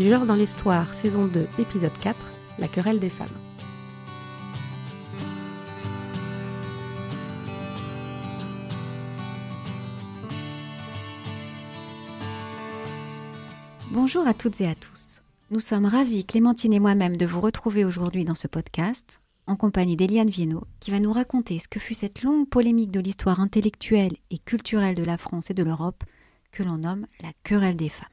Du genre dans l'histoire, saison 2, épisode 4, La querelle des femmes. Bonjour à toutes et à tous. Nous sommes ravis, Clémentine et moi-même, de vous retrouver aujourd'hui dans ce podcast, en compagnie d'Eliane Viennot, qui va nous raconter ce que fut cette longue polémique de l'histoire intellectuelle et culturelle de la France et de l'Europe, que l'on nomme la querelle des femmes.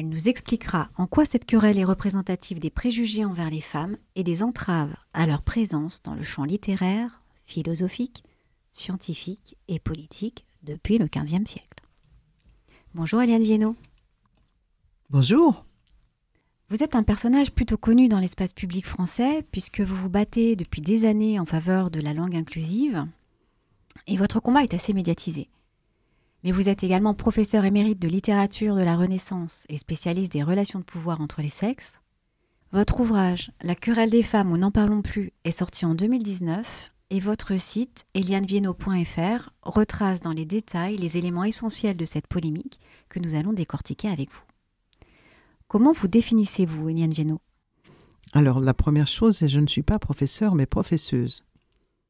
Elle nous expliquera en quoi cette querelle est représentative des préjugés envers les femmes et des entraves à leur présence dans le champ littéraire, philosophique, scientifique et politique depuis le XVe siècle. Bonjour Eliane Viennot. Bonjour. Vous êtes un personnage plutôt connu dans l'espace public français puisque vous vous battez depuis des années en faveur de la langue inclusive et votre combat est assez médiatisé mais vous êtes également professeur émérite de littérature de la Renaissance et spécialiste des relations de pouvoir entre les sexes. Votre ouvrage La querelle des femmes ou n'en parlons plus est sorti en 2019 et votre site elianevieno.fr retrace dans les détails les éléments essentiels de cette polémique que nous allons décortiquer avec vous. Comment vous définissez-vous, Eliane Vieno Alors, la première chose, c'est je ne suis pas professeur, mais professeuse.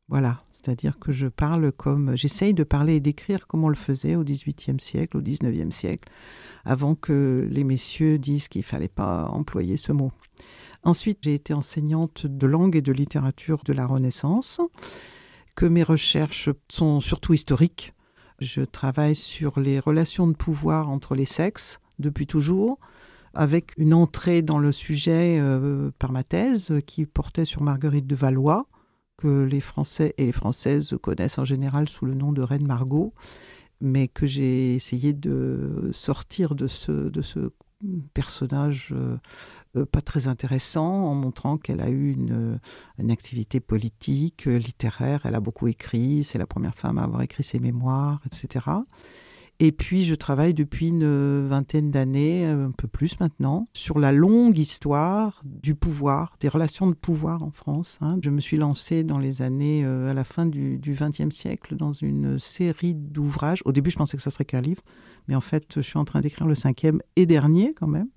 Voilà, c'est-à-dire que je parle comme, j'essaye de parler et d'écrire comme on le faisait au XVIIIe siècle, au XIXe siècle, avant que les messieurs disent qu'il fallait pas employer ce mot. Ensuite, j'ai été enseignante de langue et de littérature de la Renaissance, que mes recherches sont surtout historiques. Je travaille sur les relations de pouvoir entre les sexes depuis toujours, avec une entrée dans le sujet euh, par ma thèse qui portait sur Marguerite de Valois, que les Français et les Françaises connaissent en général sous le nom de Reine Margot, mais que j'ai essayé de sortir de ce, personnage euh, pas très intéressant en montrant qu'elle a eu une, une, activité politique, littéraire, elle a beaucoup écrit, c'est la première femme à avoir écrit ses mémoires, etc. Et puis, je travaille depuis une vingtaine d'années, un peu plus maintenant, sur la longue histoire du pouvoir, des relations de pouvoir en France. Hein. Je me suis lancée dans les années euh, à la fin du XXe siècle dans une série d'ouvrages. Au début, je pensais que ça serait qu'un livre, mais en fait, je suis en train d'écrire le cinquième et dernier quand même.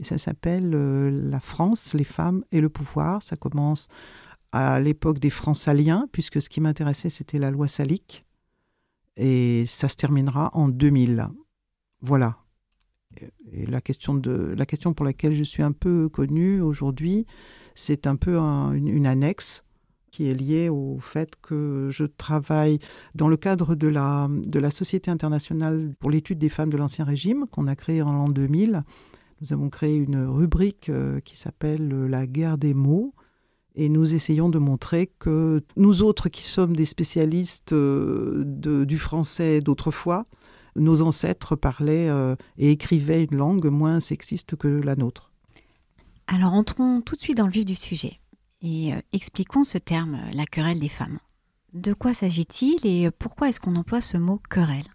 Et ça s'appelle euh, La France, les femmes et le pouvoir. Ça commence à l'époque des Francs-Saliens, puisque ce qui m'intéressait, c'était la loi salique et ça se terminera en 2000. Voilà. Et la question, de, la question pour laquelle je suis un peu connue aujourd'hui, c'est un peu une, annexe qui est liée au fait que je travaille dans le cadre de la, de la Société internationale pour l'étude des femmes de l'Ancien Régime, qu'on a créée en l'an 2000. Nous avons créé une rubrique euh, qui s'appelle La guerre des mots, et nous essayons de montrer que nous autres qui sommes des spécialistes euh, du français d'autrefois, nos ancêtres parlaient euh, et écrivaient une langue moins sexiste que la nôtre. Alors entrons tout de suite dans le vif du sujet et euh, expliquons ce terme, la querelle des femmes. De quoi s'agit-il et pourquoi est-ce qu'on emploie ce mot querelle?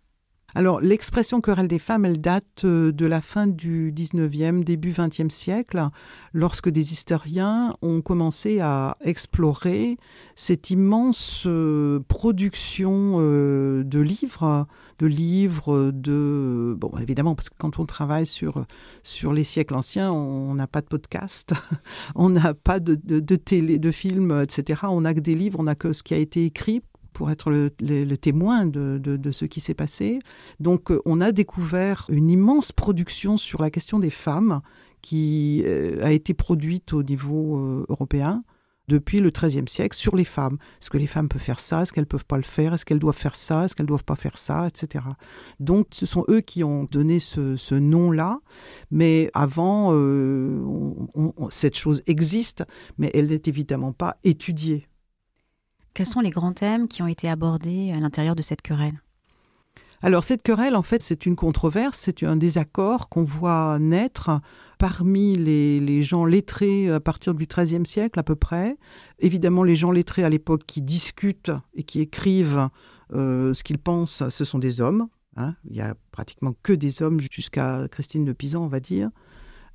Alors, l'expression querelle des femmes, elle date euh, de la fin du 19e, début 20e siècle, lorsque des historiens ont commencé à explorer cette immense euh, production euh, de livres, de livres, de... Bon, évidemment, parce que quand on travaille sur, sur les siècles anciens, on n'a pas de podcast, on n'a pas de, de, télé, de films, etc. On n'a que des livres, on n'a que ce qui a été écrit pour être le, témoin de, ce qui s'est passé. Donc euh, on a découvert une immense production sur la question des femmes qui euh, a été produite au niveau euh, européen depuis le XIIIe siècle sur les femmes. Est-ce que les femmes peuvent faire ça? Est-ce qu'elles ne peuvent pas le faire? Est-ce qu'elles doivent faire ça? Est-ce qu'elles ne doivent pas faire ça? Etc. Donc ce sont eux qui ont donné ce, nom-là. Mais avant, cette chose existe, mais elle n'est évidemment pas étudiée. Quels sont les grands thèmes qui ont été abordés à l'intérieur de cette querelle? Alors cette querelle, en fait, c'est une controverse, c'est un désaccord qu'on voit naître parmi les, gens lettrés à partir du XIIIe siècle à peu près. Évidemment, les gens lettrés à l'époque qui discutent et qui écrivent euh, ce qu'ils pensent, ce sont des hommes. Hein. Il y a pratiquement que des hommes jusqu'à Christine de Pisan, on va dire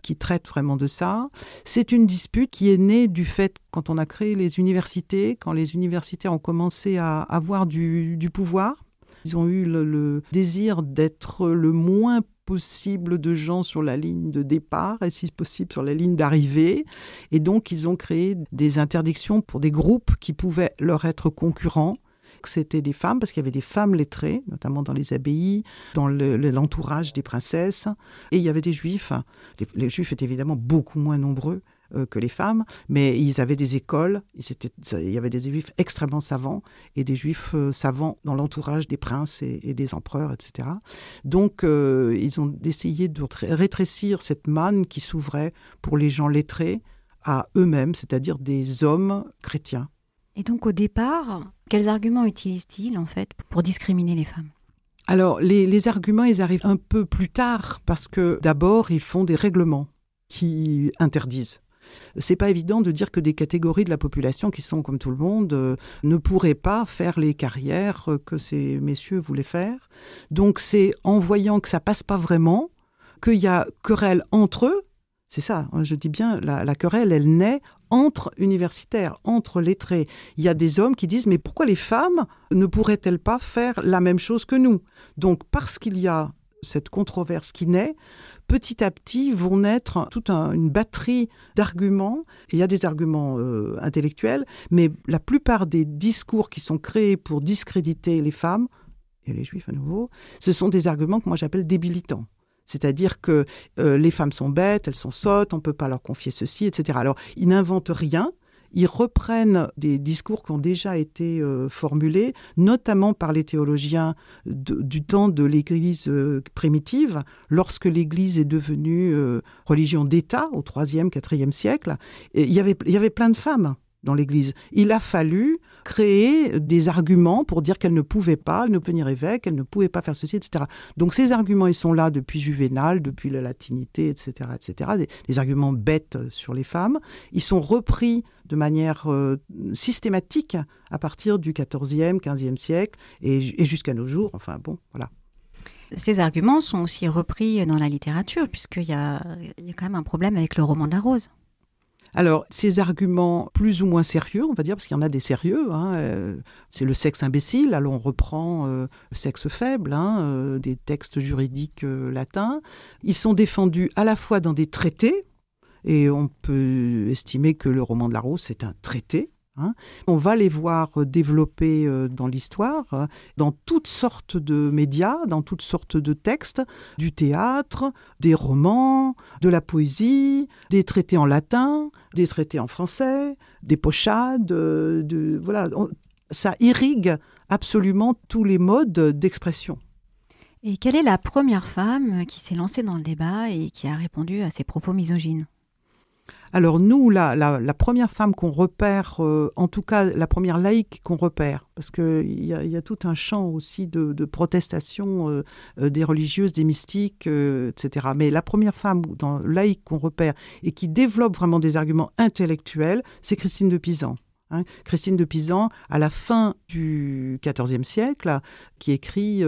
qui traite vraiment de ça. C'est une dispute qui est née du fait, quand on a créé les universités, quand les universitaires ont commencé à avoir du, pouvoir, ils ont eu le, désir d'être le moins possible de gens sur la ligne de départ et si possible sur la ligne d'arrivée. Et donc, ils ont créé des interdictions pour des groupes qui pouvaient leur être concurrents c'était des femmes, parce qu'il y avait des femmes lettrées, notamment dans les abbayes, dans l'entourage des princesses, et il y avait des juifs. les, juifs étaient évidemment beaucoup moins nombreux, euh, que les femmes, mais ils avaient des écoles, il y avait des juifs extrêmement savants et des juifs euh, savants dans l'entourage des princes et, des empereurs, etc. Donc euh, ils ont essayé de rétrécir cette manne qui s'ouvrait pour les gens lettrés à eux-mêmes, c'est-à-dire des hommes chrétiens. Et donc au départ, quels arguments utilisent-ils en fait pour discriminer les femmes? Alors, les, arguments, ils arrivent un peu plus tard parce que d'abord, ils font des règlements qui interdisent c'est pas évident de dire que des catégories de la population qui sont comme tout le monde euh, ne pourraient pas faire les carrières euh, que ces messieurs voulaient faire. Donc c'est en voyant que ça passe pas vraiment, qu'il y a querelle entre eux. C'est ça, hein, je dis bien, la, querelle, elle naît entre universitaires, entre lettrés. Il y a des hommes qui disent, mais pourquoi les femmes ne pourraient-elles pas faire la même chose que nous? Donc parce qu'il y a cette controverse qui naît, petit à petit vont naître toute une batterie d'arguments. Il y a des arguments euh, intellectuels, mais la plupart des discours qui sont créés pour discréditer les femmes, et les juifs à nouveau, ce sont des arguments que moi j'appelle débilitants. C'est-à-dire que euh, les femmes sont bêtes, elles sont sottes, on ne peut pas leur confier ceci, etc. Alors, ils n'inventent rien, ils reprennent des discours qui ont déjà été euh, formulés, notamment par les théologiens du temps de l'Église euh, primitive, lorsque l'Église est devenue religion d'État au IIIe, IVe siècle. il, y avait, il y avait plein de femmes dans l'Église. Il a fallu créer des arguments pour dire qu'elle ne pouvait pas devenir évêque, elle ne pouvait pas faire ceci, etc. Donc ces arguments, ils sont là depuis Juvénal, depuis la latinité, etc., etc. Des, arguments bêtes sur les femmes. Ils sont repris de manière euh, systématique à partir du XIVe, XVe siècle et, jusqu'à nos jours. Enfin bon, voilà. Ces arguments sont aussi repris dans la littérature, puisqu'il y a quand même un problème avec le roman de la rose. Alors, ces arguments plus ou moins sérieux, on va dire, parce qu'il y en a des sérieux, hein, euh, c'est le sexe imbécile, alors on reprend euh, le sexe faible, hein, euh, des textes juridiques latins. Ils sont défendus à la fois dans des traités, et on peut estimer que le roman de la Rose, c'est un traité, Hein. On va les voir développer euh, dans l'histoire, euh, dans toutes sortes de médias, dans toutes sortes de textes, du théâtre, des romans, de la poésie, des traités en latin, des traités en français, des pochades, euh, de, voilà, ça irrigue absolument tous les modes d'expression. Et quelle est la première femme qui s'est lancée dans le débat et qui a répondu à ces propos misogynes? Alors nous, la, première femme qu'on repère, euh, en tout cas la première laïque qu'on repère, parce qu'il y, a, tout un champ aussi de, protestation euh, euh, des religieuses, des mystiques, etc. Mais la première femme dans laïque qu'on repère et qui développe vraiment des arguments intellectuels, c'est Christine de Pisan. Hein. Christine de Pisan, à la fin du XIVe siècle, qui écrit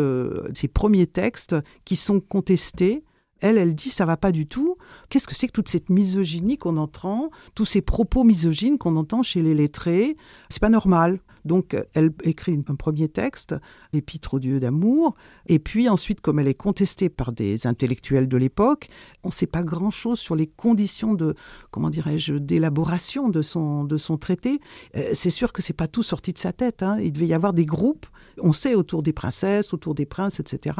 ses premiers textes qui sont contestés elle, elle dit ça va pas du tout. Qu'est-ce que c'est que toute cette misogynie qu'on entend, tous ces propos misogynes qu'on entend chez les lettrés? C'est pas normal. Donc, elle écrit un premier texte, l'Épître au Dieu d'amour, et puis ensuite, comme elle est contestée par des intellectuels de l'époque, on ne sait pas grand-chose sur les conditions de, comment dirais-je, d'élaboration de son, de son traité. Euh, c'est sûr que c'est pas tout sorti de sa tête. Hein. Il devait y avoir des groupes, on sait, autour des princesses, autour des princes, etc.,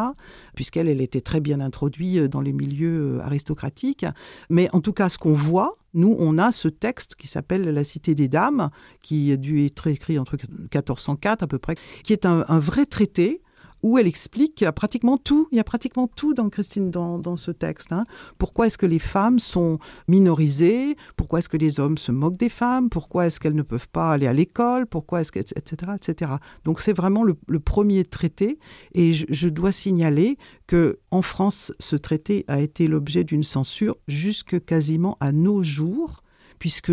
puisqu'elle, elle était très bien introduite dans les milieux euh, aristocratiques. Mais en tout cas, ce qu'on voit, nous, on a ce texte qui s'appelle La Cité des Dames, qui a dû être écrit entre 1404 à peu près, qui est un, vrai traité où elle explique pratiquement tout. Il y a pratiquement tout dans Christine dans, ce texte. Hein. Pourquoi est-ce que les femmes sont minorisées? Pourquoi est-ce que les hommes se moquent des femmes? Pourquoi est-ce qu'elles ne peuvent pas aller à l'école? Pourquoi est-ce que etc etc. Donc c'est vraiment le, premier traité et je, dois signaler que en France ce traité a été l'objet d'une censure jusque quasiment à nos jours puisque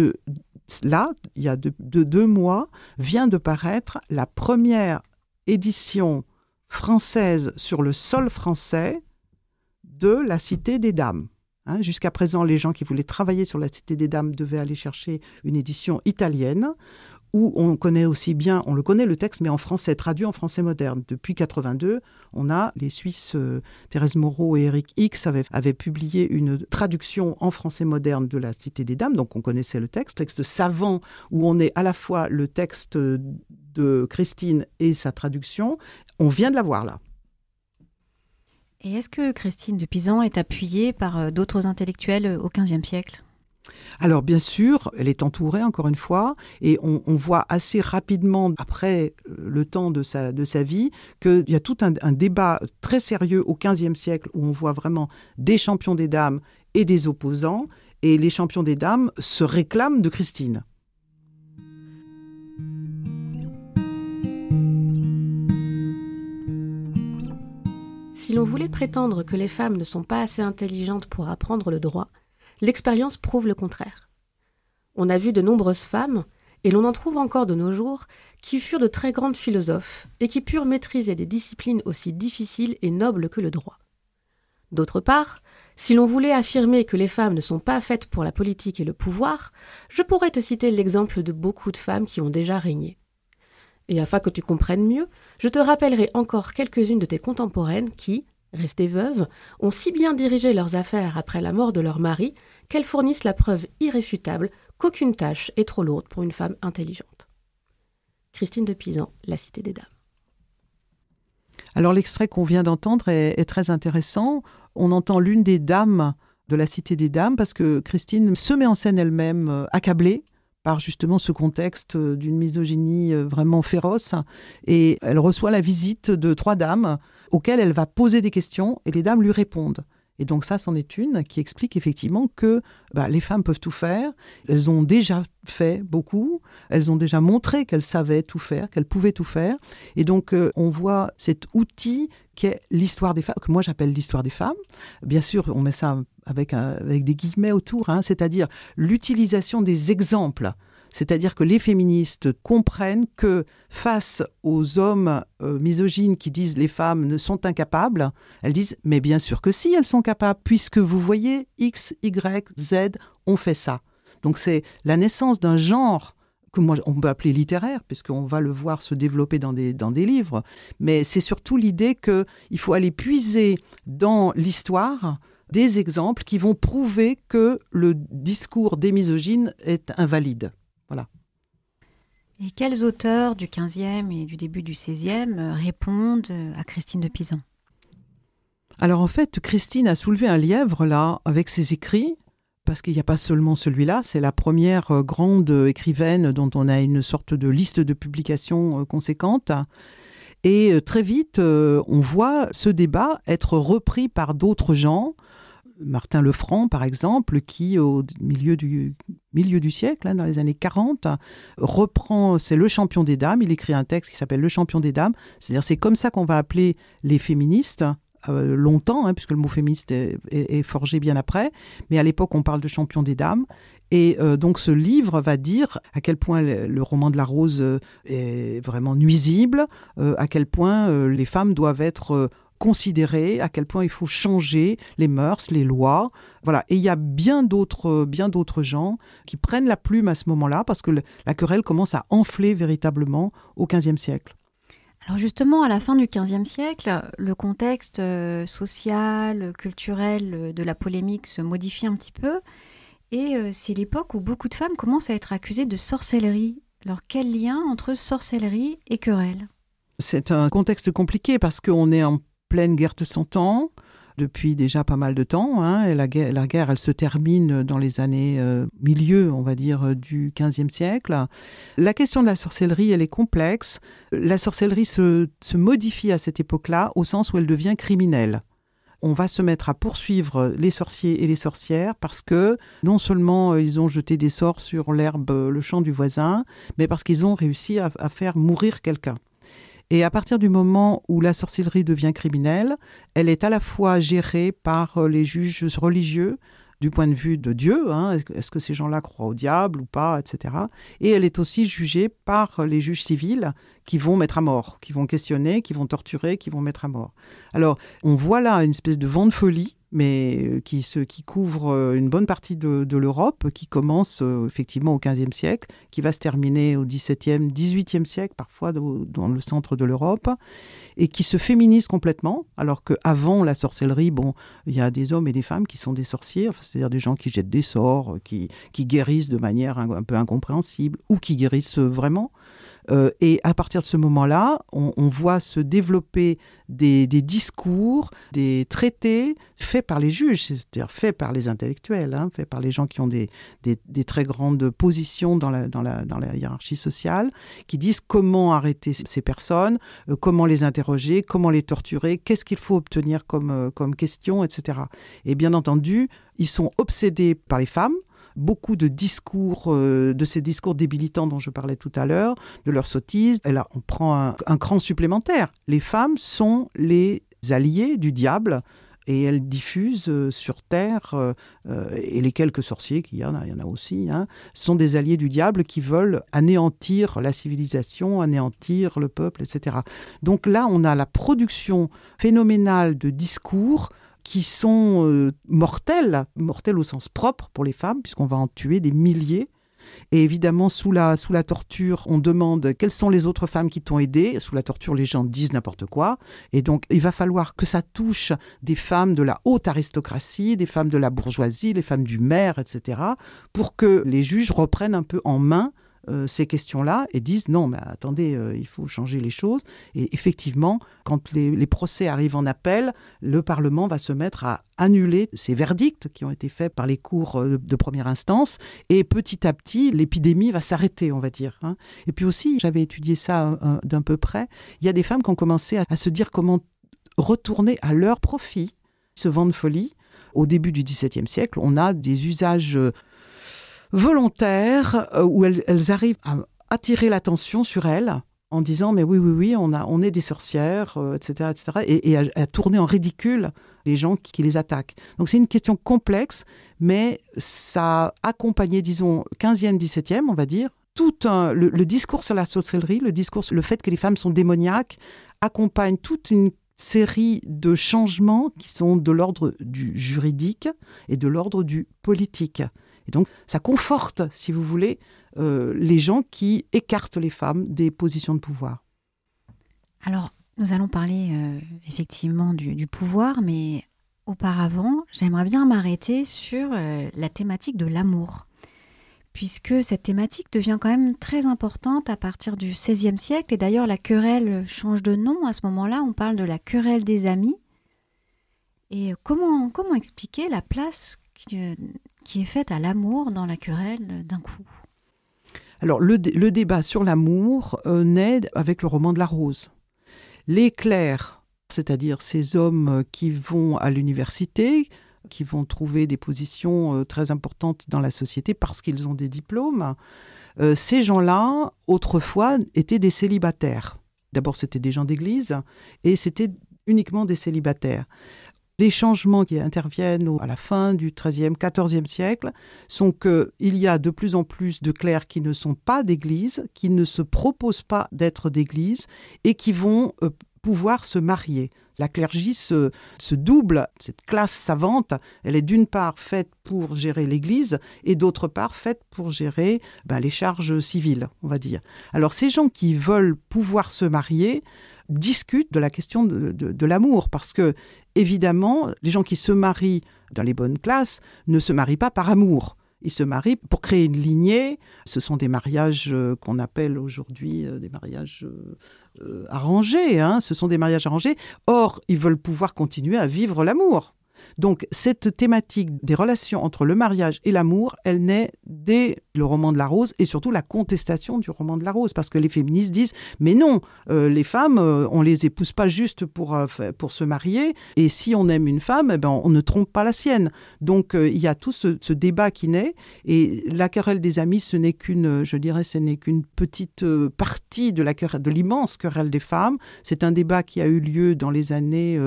là, il y a deux mois, vient de paraître la première édition française sur le sol français de la Cité des Dames. Hein, jusqu'à présent, les gens qui voulaient travailler sur la Cité des Dames devaient aller chercher une édition italienne où on connaît aussi bien, on le connaît le texte, mais en français, traduit en français moderne. Depuis 82, on a les Suisses, euh, Thérèse Moreau et Eric X avaient, publié une traduction en français moderne de la Cité des Dames, donc on connaissait le texte, texte savant, où on est à la fois le texte de Christine et sa traduction. On vient de l'avoir là. Et est-ce que Christine de Pisan est appuyée par euh, d'autres intellectuels euh, au XVe siècle? Alors bien sûr, elle est entourée encore une fois, et on, voit assez rapidement, après euh, le temps de sa, de sa vie, qu'il y a tout un, débat très sérieux au XVe siècle où on voit vraiment des champions des dames et des opposants, et les champions des dames se réclament de Christine. Si l'on voulait prétendre que les femmes ne sont pas assez intelligentes pour apprendre le droit, l'expérience prouve le contraire. On a vu de nombreuses femmes, et l'on en trouve encore de nos jours, qui furent de très grandes philosophes et qui purent maîtriser des disciplines aussi difficiles et nobles que le droit. D'autre part, si l'on voulait affirmer que les femmes ne sont pas faites pour la politique et le pouvoir, je pourrais te citer l'exemple de beaucoup de femmes qui ont déjà régné. Et afin que tu comprennes mieux, je te rappellerai encore quelques-unes de tes contemporaines qui, restées veuves, ont si bien dirigé leurs affaires après la mort de leur mari qu'elles fournissent la preuve irréfutable qu'aucune tâche est trop lourde pour une femme intelligente. Christine de Pisan, La Cité des Dames. Alors l'extrait qu'on vient d'entendre est, très intéressant. On entend l'une des dames de la Cité des Dames parce que Christine se met en scène elle-même euh, accablée par justement ce contexte euh, d'une misogynie euh, vraiment féroce. Et elle reçoit la visite de trois dames auxquelles elle va poser des questions et les dames lui répondent. Et donc ça, c'en est une qui explique effectivement que bah, les femmes peuvent tout faire. Elles ont déjà fait beaucoup. Elles ont déjà montré qu'elles savaient tout faire, qu'elles pouvaient tout faire. Et donc euh, on voit cet outil qui l'histoire des femmes, que moi j'appelle l'histoire des femmes. Bien sûr, on met ça avec, avec des guillemets autour, hein, c'est-à-dire l'utilisation des exemples c'est-à-dire que les féministes comprennent que face aux hommes euh, misogynes qui disent les femmes ne sont incapables, elles disent mais bien sûr que si elles sont capables, puisque vous voyez X, Y, Z ont fait ça. Donc c'est la naissance d'un genre que moi on peut appeler littéraire, puisqu'on va le voir se développer dans des, dans des livres, mais c'est surtout l'idée qu'il faut aller puiser dans l'histoire des exemples qui vont prouver que le discours des misogynes est invalide. Et quels auteurs du XVe et du début du XVIe euh, répondent à Christine de Pisan? Alors en fait, Christine a soulevé un lièvre là avec ses écrits, parce qu'il n'y a pas seulement celui-là, c'est la première euh, grande écrivaine dont on a une sorte de liste de publications conséquente. Et très vite, on voit ce débat être repris par d'autres gens, Martin Lefranc, par exemple, qui, au milieu du, milieu du siècle, hein, dans les années 40, reprend, c'est le champion des dames, il écrit un texte qui s'appelle Le champion des dames, c'est-à-dire c'est comme ça qu'on va appeler les féministes, euh, longtemps, hein, puisque le mot féministe est, forgé bien après, mais à l'époque on parle de champion des dames. Et euh, donc ce livre va dire à quel point le, roman de la rose euh, est vraiment nuisible, à quel point les femmes doivent être considérer à quel point il faut changer les mœurs, les lois. Voilà. Et il y a bien d'autres, bien d'autres gens qui prennent la plume à ce moment-là parce que la querelle commence à enfler véritablement au XVe siècle. Alors justement, à la fin du XVe siècle, le contexte euh, social, culturel de la polémique se modifie un petit peu. Et euh, c'est l'époque où beaucoup de femmes commencent à être accusées de sorcellerie. Alors quel lien entre sorcellerie et querelle? C'est un contexte compliqué parce qu'on est en pleine guerre de Cent Ans depuis déjà pas mal de temps. Hein, et la guerre, elle se termine dans les années euh, milieu, on va dire, du XVe siècle. La question de la sorcellerie, elle est complexe. La sorcellerie se, se modifie à cette époque-là au sens où elle devient criminelle on va se mettre à poursuivre les sorciers et les sorcières parce que non seulement euh, ils ont jeté des sorts sur l'herbe, le champ du voisin, mais parce qu'ils ont réussi à faire mourir quelqu'un. Et à partir du moment où la sorcellerie devient criminelle, elle est à la fois gérée par euh, les juges religieux du point de vue de Dieu, hein, est-ce que ces gens-là croient au diable ou pas, etc. Et elle est aussi jugée par les juges civils qui vont mettre à mort, qui vont questionner, qui vont torturer, qui vont mettre à mort. Alors, on voit là une espèce de vent de folie mais qui, se, qui couvre une bonne partie de, l'Europe, qui commence effectivement au XVe siècle, qui va se terminer au XVIIe, XVIIIe siècle, parfois dans le centre de l'Europe, et qui se féminise complètement, alors qu'avant la sorcellerie, bon, il y a des hommes et des femmes qui sont des sorciers, c'est-à-dire des gens qui jettent des sorts, qui, qui guérissent de manière un peu incompréhensible, ou qui guérissent vraiment. Euh, et à partir de ce moment-là, on, voit se développer des, discours, des traités faits par les juges, c'est-à-dire faits par les intellectuels, hein, faits par les gens qui ont des, très grandes positions dans la, hiérarchie sociale, qui disent comment arrêter ces personnes, euh, comment les interroger, comment les torturer, qu'est-ce qu'il faut obtenir comme, euh, comme question, etc. Et bien entendu, ils sont obsédés par les femmes beaucoup de discours, euh, de ces discours débilitants dont je parlais tout à l'heure, de leur sottise. Et là, on prend un, cran supplémentaire. Les femmes sont les alliés du diable et elles diffusent euh, sur Terre, euh, et les quelques sorciers qu'il y en a, il y en a aussi, hein, sont des alliés du diable qui veulent anéantir la civilisation, anéantir le peuple, etc. Donc là, on a la production phénoménale de discours qui sont euh, mortels, mortels au sens propre pour les femmes, puisqu'on va en tuer des milliers. Et évidemment, sous la, sous la torture, on demande quelles sont les autres femmes qui t'ont aidé. Sous la torture, les gens disent n'importe quoi. Et donc, il va falloir que ça touche des femmes de la haute aristocratie, des femmes de la bourgeoisie, les femmes du maire, etc., pour que les juges reprennent un peu en main euh, ces questions-là et disent non, mais attendez, euh, il faut changer les choses. Et effectivement, quand les, procès arrivent en appel, le Parlement va se mettre à annuler ces verdicts qui ont été faits par les cours euh, de, première instance. Et petit à petit, l'épidémie va s'arrêter, on va dire. Hein. Et puis aussi, j'avais étudié ça d'un peu près, il y a des femmes qui ont commencé à, se dire comment retourner à leur profit ce vent de folie. Au début du XVIIe siècle, on a des usages volontaires euh, où elles, arrivent à attirer l'attention sur elles en disant mais oui oui oui on a on est des sorcières etc euh, etc et, à, tourner en ridicule les gens qui, les attaquent donc c'est une question complexe mais ça a accompagné disons 15e 17e on va dire tout un, le, discours sur la sorcellerie le discours le fait que les femmes sont démoniaques accompagne toute une série de changements qui sont de l'ordre du juridique et de l'ordre du politique. Et donc, ça conforte, si vous voulez, euh, les gens qui écartent les femmes des positions de pouvoir. Alors, nous allons parler euh, effectivement du, pouvoir, mais auparavant, j'aimerais bien m'arrêter sur euh, la thématique de l'amour, puisque cette thématique devient quand même très importante à partir du XVIe siècle, et d'ailleurs la querelle change de nom à ce moment-là, on parle de la querelle des amis. Et comment, comment expliquer la place qui est faite à l'amour dans la querelle d'un coup Alors le, débat sur l'amour euh, naît avec le roman de la rose. Les clercs, c'est-à-dire ces hommes qui vont à l'université, qui vont trouver des positions euh, très importantes dans la société parce qu'ils ont des diplômes, euh, ces gens-là, autrefois, étaient des célibataires. D'abord, c'était des gens d'église et c'était uniquement des célibataires. Les changements qui interviennent à la fin du XIIIe, XIVe siècle sont qu'il y a de plus en plus de clercs qui ne sont pas d'église, qui ne se proposent pas d'être d'église et qui vont euh, pouvoir se marier. La clergie se, double, cette classe savante, elle est d'une part faite pour gérer l'Église et d'autre part faite pour gérer ben, les charges civiles, on va dire. Alors ces gens qui veulent pouvoir se marier discutent de la question de l'amour parce que évidemment, les gens qui se marient dans les bonnes classes ne se marient pas par amour. Ils se marient pour créer une lignée. Ce sont des mariages euh, qu'on appelle aujourd'hui euh, des mariages euh, arrangés. Hein. Ce sont des mariages arrangés. Or, ils veulent pouvoir continuer à vivre l'amour. Donc cette thématique des relations entre le mariage et l'amour, elle naît dès le roman de la rose et surtout la contestation du roman de la rose, parce que les féministes disent mais non, euh, les femmes, euh, on les épouse pas juste pour, euh, pour se marier, et si on aime une femme, eh ben, on ne trompe pas la sienne. Donc il y a tout ce, ce, débat qui naît, et la querelle des amis, ce n'est qu'une, je dirais, ce n'est qu'une petite partie de la de l'immense querelle des femmes. C'est un débat qui a eu lieu dans les années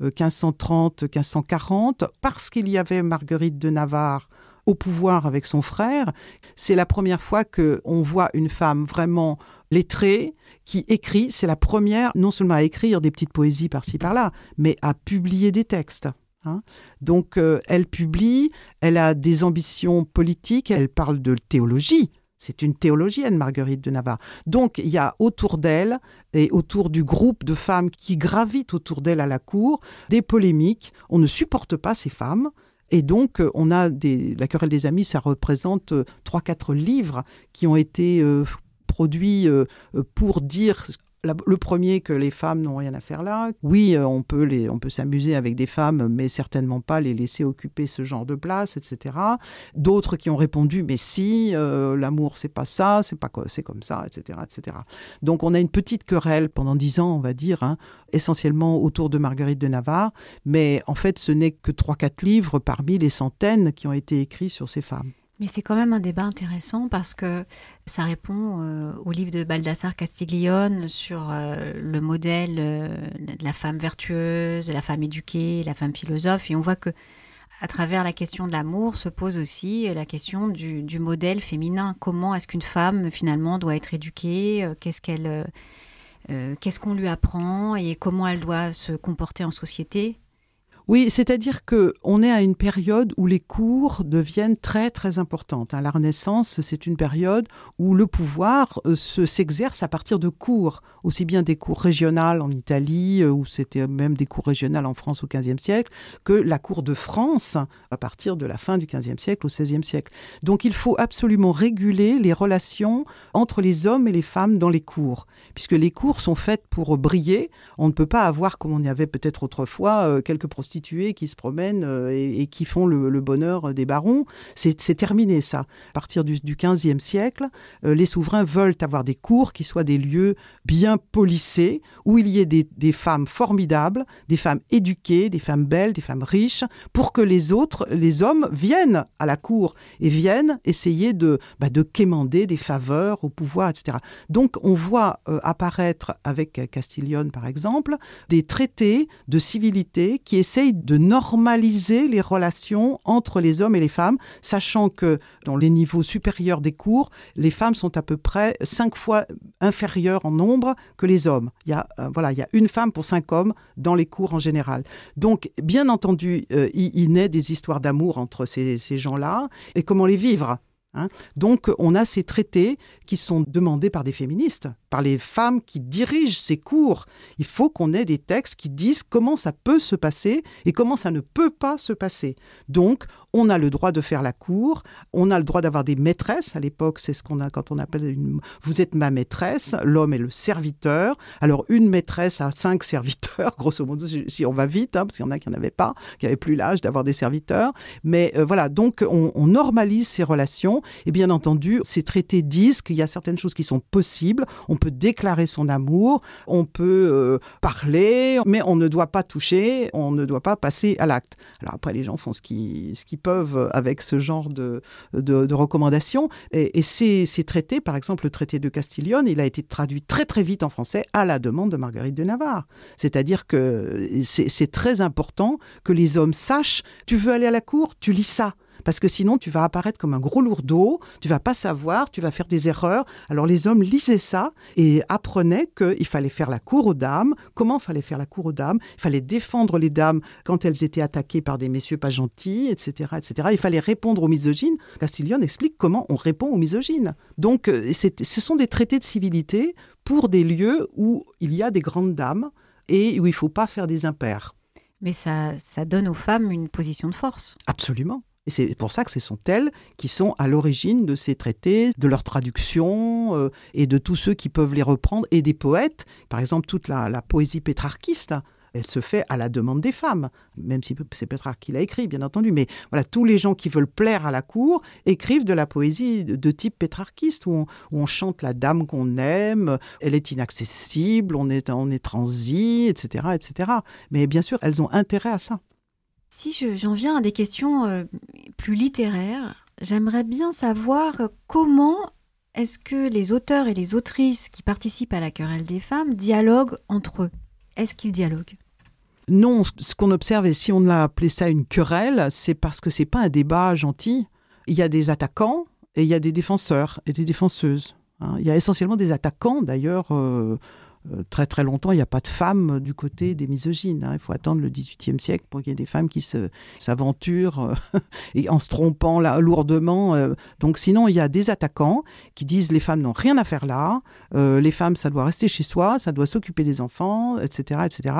1530, 1540 parce qu'il y avait Marguerite de Navarre au pouvoir avec son frère. C'est la première fois que on voit une femme vraiment lettrée qui écrit. C'est la première non seulement à écrire des petites poésies par-ci par-là, mais à publier des textes. Hein. Donc euh, elle publie, elle a des ambitions politiques, elle parle de théologie. C'est une théologienne, Marguerite de Navarre. Donc il y a autour d'elle et autour du groupe de femmes qui gravitent autour d'elle à la cour des polémiques. On ne supporte pas ces femmes. Et donc, euh, on a la querelle des amis, ça représente euh, trois, quatre livres qui ont été produits pour dire le premier que les femmes n'ont rien à faire là. Oui, euh, on peut les, on peut s'amuser avec des femmes, mais certainement pas les laisser occuper ce genre de place, etc. D'autres qui ont répondu, mais si, euh, l'amour c'est pas ça, c'est pas c'est comme ça, etc., etc. Donc on a une petite querelle pendant dix ans, on va dire, hein, essentiellement autour de Marguerite de Navarre, mais en fait ce n'est que trois quatre livres parmi les centaines qui ont été écrits sur ces femmes. Mais c'est quand même un débat intéressant parce que ça répond euh, au livre de Baldassare Castiglione sur euh, le modèle euh, de la femme vertueuse, de la femme éduquée, la femme philosophe. Et on voit que à travers la question de l'amour se pose aussi la question du, du modèle féminin. Comment est-ce qu'une femme finalement doit être éduquée Qu'est-ce qu'elle qu'est-ce qu'on lui apprend et comment elle doit se comporter en société? Oui, c'est-à-dire que on est à une période où les cours deviennent très très importantes. La Renaissance, c'est une période où le pouvoir euh, s'exerce à partir de cours, aussi bien des cours régionales en Italie, euh, où c'était même des cours régionales en France au XVe siècle, que la cour de France à partir de la fin du XVe siècle au XVIe siècle. Donc il faut absolument réguler les relations entre les hommes et les femmes dans les cours, puisque les cours sont faites pour briller. On ne peut pas avoir, comme on y avait peut-être autrefois, euh, quelques prostituées qui se promènent euh, et, qui font le, bonheur des barons. C'est terminé ça. À partir du, du 15e siècle, euh, les souverains veulent avoir des cours qui soient des lieux bien polissés, où il y ait des, femmes formidables, des femmes éduquées, des femmes belles, des femmes riches, pour que les autres, les hommes, viennent à la cour et viennent essayer de, bah, de quémander des faveurs au pouvoir, etc. Donc on voit euh, apparaître avec Castiglione, par exemple, des traités de civilité qui essaient de normaliser les relations entre les hommes et les femmes, sachant que dans les niveaux supérieurs des cours, les femmes sont à peu près cinq fois inférieures en nombre que les hommes. Il y a, euh, voilà, il y a une femme pour cinq hommes dans les cours en général. Donc, bien entendu, euh, il, naît des histoires d'amour entre ces gens-là et comment les vivre? Hein. Donc on a ces traités qui sont demandés par des féministes, par les femmes qui dirigent ces cours. Il faut qu'on ait des textes qui disent comment ça peut se passer et comment ça ne peut pas se passer. Donc on a le droit de faire la cour, on a le droit d'avoir des maîtresses. À l'époque, c'est ce qu'on a quand on appelle une... Vous êtes ma maîtresse, l'homme est le serviteur. Alors une maîtresse a cinq serviteurs, grosso modo, si on va vite, hein, parce qu'il y en a qui n'en avaient pas, qui n'avaient plus l'âge d'avoir des serviteurs. Mais euh, voilà, donc on, on normalise ces relations. Et bien entendu, ces traités disent qu'il y a certaines choses qui sont possibles. On peut déclarer son amour, on peut euh, parler, mais on ne doit pas toucher, on ne doit pas passer à l'acte. Alors après, les gens font ce qu'ils peuvent avec ce genre de, recommandations. Et, ces, ces, traités, par exemple le traité de Castiglione, il a été traduit très très vite en français à la demande de Marguerite de Navarre. C'est-à-dire que c'est très important que les hommes sachent, tu veux aller à la cour, tu lis ça parce que sinon tu vas apparaître comme un gros lourdeau, tu vas pas savoir, tu vas faire des erreurs. Alors les hommes lisaient ça et apprenaient qu'il fallait faire la cour aux dames. Comment fallait faire la cour aux dames? Il fallait défendre les dames quand elles étaient attaquées par des messieurs pas gentils, etc., etc. Il fallait répondre aux misogynes. Castiglione explique comment on répond aux misogynes. Donc euh, ce sont des traités de civilité pour des lieux où il y a des grandes dames et où il ne faut pas faire des impairs. Mais ça, ça donne aux femmes une position de force. Absolument. Et c'est pour ça que ce sont elles qui sont à l'origine de ces traités, de leur traduction euh, et de tous ceux qui peuvent les reprendre, et des poètes. Par exemple, toute la, poésie pétrarchiste, elle se fait à la demande des femmes, même si c'est Pétrarque qui l'a écrit, bien entendu. Mais voilà, tous les gens qui veulent plaire à la cour écrivent de la poésie de, type pétrarchiste, où on, chante la dame qu'on aime, elle est inaccessible, on est, on est transi, etc., etc. Mais bien sûr, elles ont intérêt à ça. Si j'en viens à des questions euh, plus littéraires, j'aimerais bien savoir comment est-ce que les auteurs et les autrices qui participent à la querelle des femmes dialoguent entre eux Est-ce qu'ils dialoguent? Non, ce qu'on observe, et si on a appelé ça une querelle, c'est parce que c'est pas un débat gentil. Il y a des attaquants et il y a des défenseurs et des défenseuses. Hein. Il y a essentiellement des attaquants, d'ailleurs. Euh, très très longtemps, il n'y a pas de femmes du côté des misogynes. Hein. Il faut attendre le XVIIIe siècle pour qu'il y ait des femmes qui s'aventurent et en se trompant lourdement. donc sinon, il y a des attaquants qui disent les femmes n'ont rien à faire là, les femmes, ça doit rester chez soi, ça doit s'occuper des enfants, etc., etc.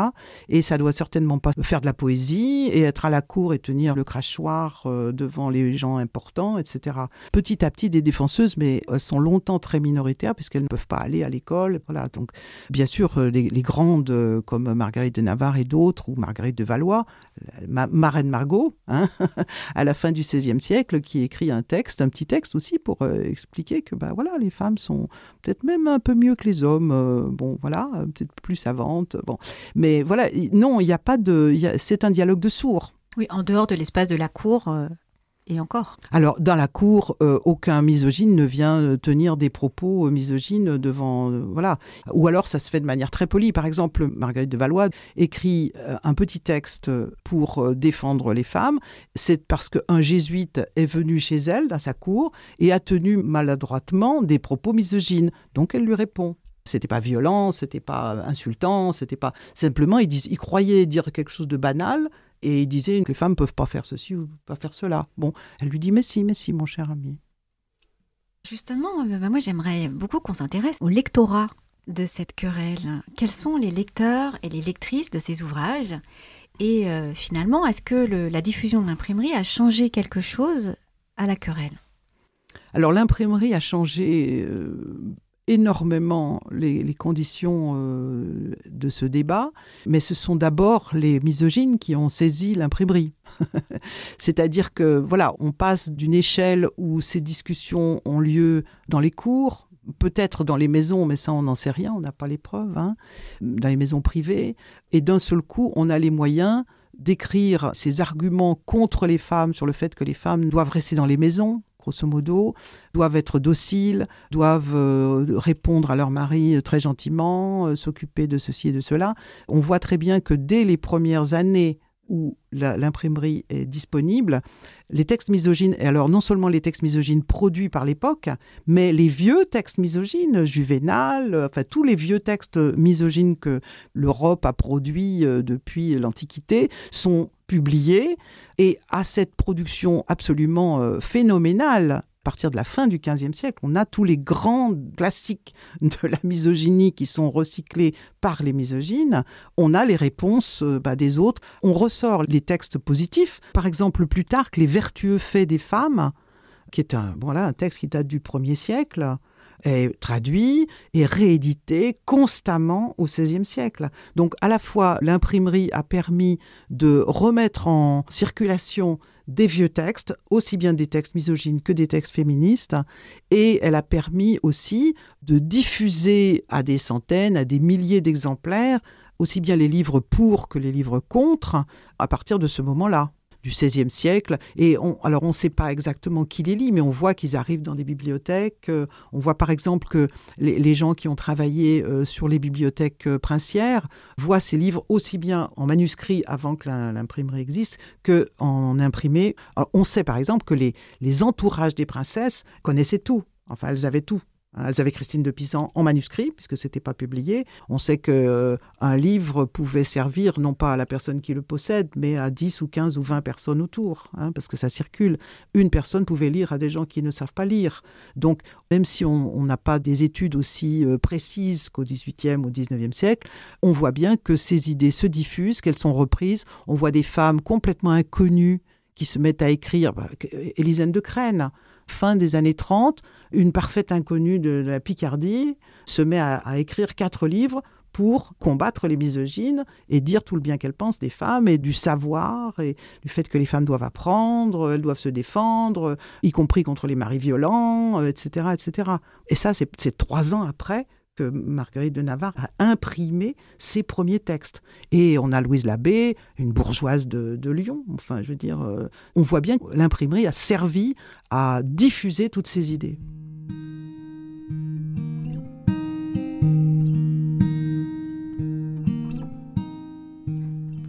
Et ça doit certainement pas faire de la poésie et être à la cour et tenir le crachoir devant les gens importants, etc. Petit à petit, des défenseuses, mais elles sont longtemps très minoritaires puisqu'elles ne peuvent pas aller à l'école. Donc bien sûr, euh, les, grandes euh, comme Marguerite de Navarre et d'autres, ou Marguerite de Valois, ma, Marraine Margot, hein, à la fin du XVIe siècle, qui écrit un texte, un petit texte aussi pour euh, expliquer que bah, voilà, les femmes sont peut-être même un peu mieux que les hommes, bon voilà, peut-être plus savantes, bon. Mais voilà, non, il n'y a pas de, c'est un dialogue de sourds. Oui, en dehors de l'espace de la cour, et encore. Alors, dans la cour, euh, aucun misogyne ne vient euh, tenir des propos euh, misogynes devant. voilà. Ou alors, ça se fait de manière très polie. Par exemple, Marguerite de Valois écrit un petit texte pour défendre les femmes. C'est parce qu'un jésuite est venu chez elle, dans sa cour, et a tenu maladroitement des propos misogynes. Donc, elle lui répond. C'était pas violent, c'était pas insultant, c'était pas simplement il, il croyait dire quelque chose de banal et il disait que les femmes peuvent pas faire ceci ou pas faire cela. Bon, elle lui dit mais si, mais si, mon cher ami. Justement, euh, bah, moi j'aimerais beaucoup qu'on s'intéresse au lectorat de cette querelle. Quels sont les lecteurs et les lectrices de ces ouvrages? Et euh, finalement, est-ce que la diffusion de l'imprimerie a changé quelque chose à la querelle? Alors l'imprimerie a changé euh, énormément les, conditions euh, de ce débat, mais ce sont d'abord les misogynes qui ont saisi l'imprimerie. C'est-à-dire que voilà, on passe d'une échelle où ces discussions ont lieu dans les cours, peut-être dans les maisons, mais ça on n'en sait rien, on n'a pas les preuves, hein, dans les maisons privées, et d'un seul coup on a les moyens d'écrire ces arguments contre les femmes sur le fait que les femmes doivent rester dans les maisons, grosso modo, doivent être dociles, doivent euh, répondre à leur mari euh, très gentiment, euh, s'occuper de ceci et de cela. On voit très bien que dès les premières années où l'imprimerie est disponible, les textes misogynes, et alors non seulement les textes misogynes produits par l'époque, mais les vieux textes misogynes, Juvénal, enfin tous les vieux textes misogynes que l'Europe a produits depuis l'Antiquité sont publiés et à cette production absolument euh, phénoménale à partir de la fin du XVe siècle, on a tous les grands classiques de la misogynie qui sont recyclés par les misogynes. On a les réponses euh, bah, des autres. On ressort les textes positifs. Par exemple, plus tard, Les vertueux faits des femmes, qui est un, voilà, un texte qui date du 1er siècle est traduit et réédité constamment au XVIe siècle. Donc à la fois l'imprimerie a permis de remettre en circulation des vieux textes, aussi bien des textes misogynes que des textes féministes, et elle a permis aussi de diffuser à des centaines, à des milliers d'exemplaires, aussi bien les livres pour que les livres contre, à partir de ce moment-là du XVIe siècle. Et on, alors on ne sait pas exactement qui les lit, mais on voit qu'ils arrivent dans des bibliothèques. Euh, on voit par exemple que les, gens qui ont travaillé euh, sur les bibliothèques euh, princières voient ces livres aussi bien en manuscrit avant que l'imprimerie existe qu'en imprimé. on sait par exemple que les, les entourages des princesses connaissaient tout. Enfin, elles avaient tout. Hein, elles avaient Christine de Pisan en manuscrit, puisque ce n'était pas publié. On sait qu'un euh, livre pouvait servir non pas à la personne qui le possède, mais à 10 ou 15 ou 20 personnes autour, hein, parce que ça circule. Une personne pouvait lire à des gens qui ne savent pas lire. Donc, même si on n'a pas des études aussi euh, précises qu'au XVIIIe ou XIXe siècle, on voit bien que ces idées se diffusent, qu'elles sont reprises. On voit des femmes complètement inconnues qui se mettent à écrire. Bah, Élisène de Crène, fin des années 30, une parfaite inconnue de, la Picardie se met à, écrire quatre livres pour combattre les misogynes et dire tout le bien qu'elle pense des femmes et du savoir et du fait que les femmes doivent apprendre, elles doivent se défendre, y compris contre les maris violents, etc. Euh, etc. Et ça, c'est trois ans après que Marguerite de Navarre a imprimé ses premiers textes. Et on a Louise Labbé, une bourgeoise de, Lyon. Enfin, je veux dire, euh, on voit bien que l'imprimerie a servi à diffuser toutes ces idées.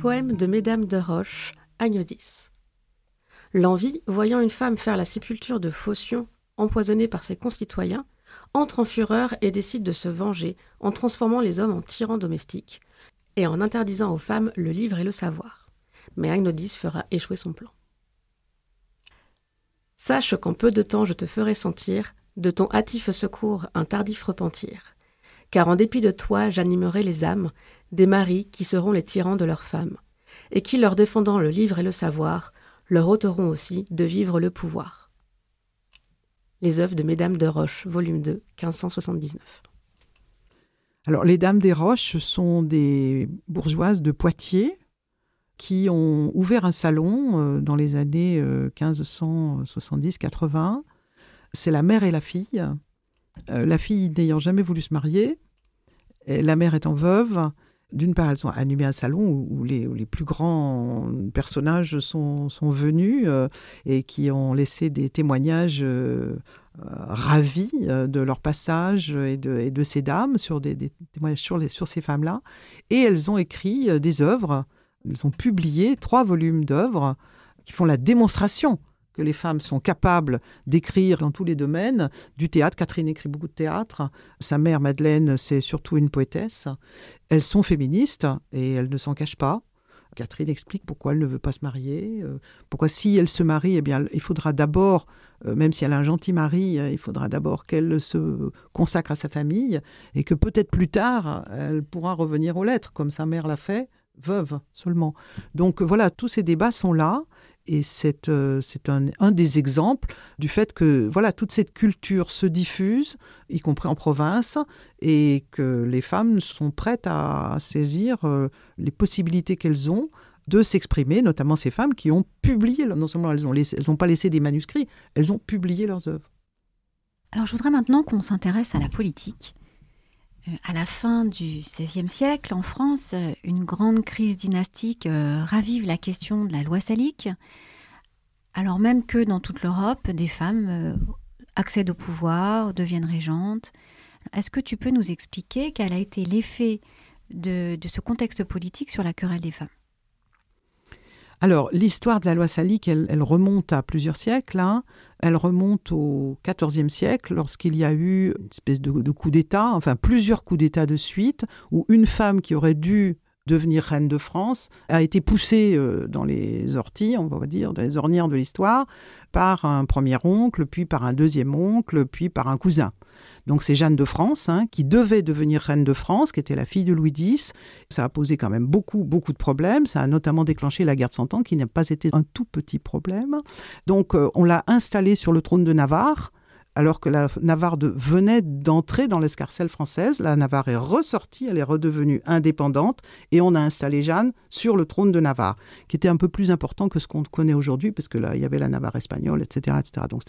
Poème de Mesdames de Roche, Agnodis. L'envie, voyant une femme faire la sépulture de Phocion, empoisonnée par ses concitoyens, entre en fureur et décide de se venger en transformant les hommes en tyrans domestiques et en interdisant aux femmes le livre et le savoir. Mais Agnodis fera échouer son plan. Sache qu'en peu de temps je te ferai sentir, de ton hâtif secours, un tardif repentir. Car en dépit de toi, j'animerai les âmes des maris qui seront les tyrans de leurs femmes, et qui, leur défendant le livre et le savoir, leur ôteront aussi de vivre le pouvoir. Les œuvres de Mesdames de Roche, volume 2, 1579. Alors, les Dames des Roches sont des bourgeoises de Poitiers qui ont ouvert un salon euh, dans les années 1570-80. Euh, C'est la mère et la fille. Euh, la fille n'ayant jamais voulu se marier, la mère étant veuve, d'une part, elles ont animé un salon où, les, plus grands personnages sont, venus et qui ont laissé des témoignages ravis de leur passage et de, ces dames, sur des, témoignages sur, ces femmes-là. Et elles ont écrit des œuvres ils ont publié trois volumes d'œuvres qui font la démonstration que les femmes sont capables d'écrire dans tous les domaines, du théâtre. Catherine écrit beaucoup de théâtre. Sa mère, Madeleine, c'est surtout une poétesse. Elles sont féministes et elles ne s'en cachent pas. Catherine explique pourquoi elle ne veut pas se marier, euh, pourquoi si elle se marie, eh bien, il faudra d'abord, euh, même si elle a un gentil mari, euh, il faudra d'abord qu'elle se consacre à sa famille et que peut-être plus tard, elle pourra revenir aux lettres, comme sa mère l'a fait veuve seulement. Donc voilà, tous ces débats sont là et c'est euh, un, un, des exemples du fait que voilà toute cette culture se diffuse, y compris en province, et que les femmes sont prêtes à, saisir euh, les possibilités qu'elles ont de s'exprimer, notamment ces femmes qui ont publié, non seulement elles n'ont pas laissé des manuscrits, elles ont publié leurs œuvres. Alors je voudrais maintenant qu'on s'intéresse à la politique. Euh, à la fin du XVIe siècle, en France, euh, une grande crise dynastique euh, ravive la question de la loi salique, alors même que dans toute l'Europe, des femmes accèdent au pouvoir, deviennent régentes. Est-ce que tu peux nous expliquer quel a été l'effet de, ce contexte politique sur la querelle des femmes? Alors, l'histoire de la loi salique, elle, remonte à plusieurs siècles. Hein. Elle remonte au XIVe siècle, lorsqu'il y a eu une espèce de, coup d'État, enfin plusieurs coups d'État de suite, où une femme qui aurait dû devenir reine de France a été poussée euh, dans les orties, on va dire, dans les ornières de l'histoire, par un premier oncle, puis par un deuxième oncle, puis par un cousin. Donc c'est Jeanne de France hein, qui devait devenir reine de France, qui était la fille de Louis X. Ça a posé quand même beaucoup, beaucoup de problèmes. Ça a notamment déclenché la guerre de Cent Ans, qui n'a pas été un tout petit problème. Donc euh, on l'a installée sur le trône de Navarre alors que la Navarre venait d'entrer dans l'escarcelle française. La Navarre est ressortie, elle est redevenue indépendante et on a installé Jeanne sur le trône de Navarre, qui était un peu plus important que ce qu'on connaît aujourd'hui, parce que là, il y avait la Navarre espagnole, etc. etc. Donc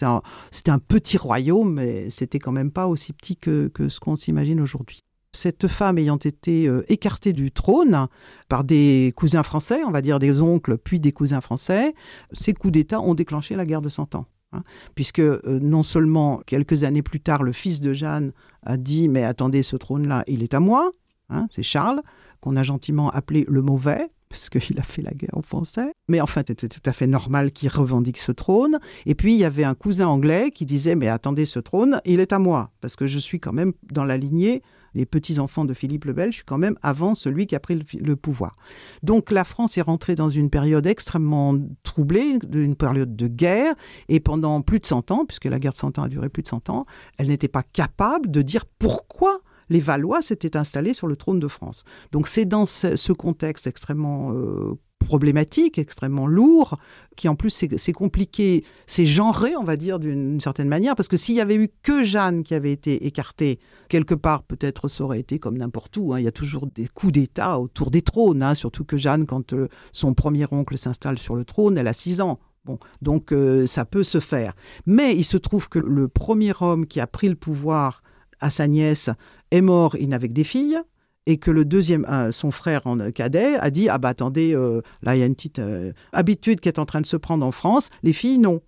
c'était un, petit royaume, mais c'était quand même pas aussi petit que, ce qu'on s'imagine aujourd'hui cette femme ayant été euh, écartée du trône par des cousins français, on va dire des oncles, puis des cousins français, ces coups d'État ont déclenché la guerre de Cent Ans. Hein, puisque euh, non seulement quelques années plus tard, le fils de Jeanne a dit Mais attendez, ce trône-là, il est à moi. Hein, c'est Charles, qu'on a gentiment appelé le mauvais, parce qu'il a fait la guerre aux Français. Mais enfin, c'était tout à fait normal qu'il revendique ce trône. Et puis, il y avait un cousin anglais qui disait Mais attendez, ce trône, il est à moi, parce que je suis quand même dans la lignée les petits-enfants de Philippe le Bel, je suis quand même avant celui qui a pris le, pouvoir. Donc la France est rentrée dans une période extrêmement troublée, une période de guerre, et pendant plus de 100 ans, puisque la guerre de 100 ans a duré plus de 100 ans, elle n'était pas capable de dire pourquoi les Valois s'étaient installés sur le trône de France. Donc c'est dans ce, contexte extrêmement euh, problématique, extrêmement lourd, qui en plus c'est compliqué, c'est genré, on va dire, d'une certaine manière, parce que s'il y avait eu que Jeanne qui avait été écartée, quelque part peut-être ça aurait été comme n'importe où. Hein. Il y a toujours des coups d'État autour des trônes, hein. surtout que Jeanne, quand euh, son premier oncle s'installe sur le trône, elle a six ans. Bon, donc euh, ça peut se faire. Mais il se trouve que le premier homme qui a pris le pouvoir à sa nièce est mort, il n'avait que des filles et que le deuxième, son frère en cadet, a dit Ah bah attendez, euh, là il y a une petite euh, habitude qui est en train de se prendre en France, les filles non.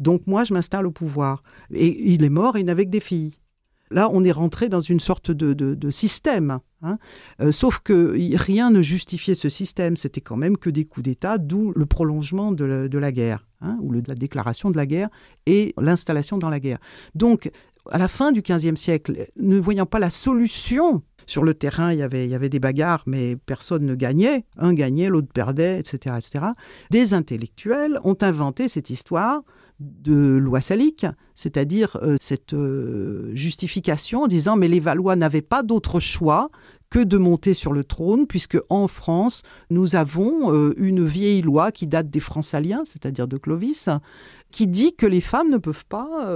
Donc moi je m'installe au pouvoir. Et il est mort, il n'avait que des filles. Là, on est rentré dans une sorte de, système. Hein. Euh, sauf que rien ne justifiait ce système. C'était quand même que des coups d'État, d'où le prolongement de la, guerre, hein, ou la déclaration de la guerre et l'installation dans la guerre. Donc, à la fin du XVe siècle, ne voyant pas la solution sur le terrain, il y, avait, des bagarres, mais personne ne gagnait. Un gagnait, l'autre perdait, etc., etc. Des intellectuels ont inventé cette histoire de loi salique, c'est-à-dire euh, cette euh, justification en disant mais les Valois n'avaient pas d'autre choix que de monter sur le trône, puisque en France, nous avons euh, une vieille loi qui date des Francaliens, c'est-à-dire de Clovis, qui dit que les femmes ne peuvent pas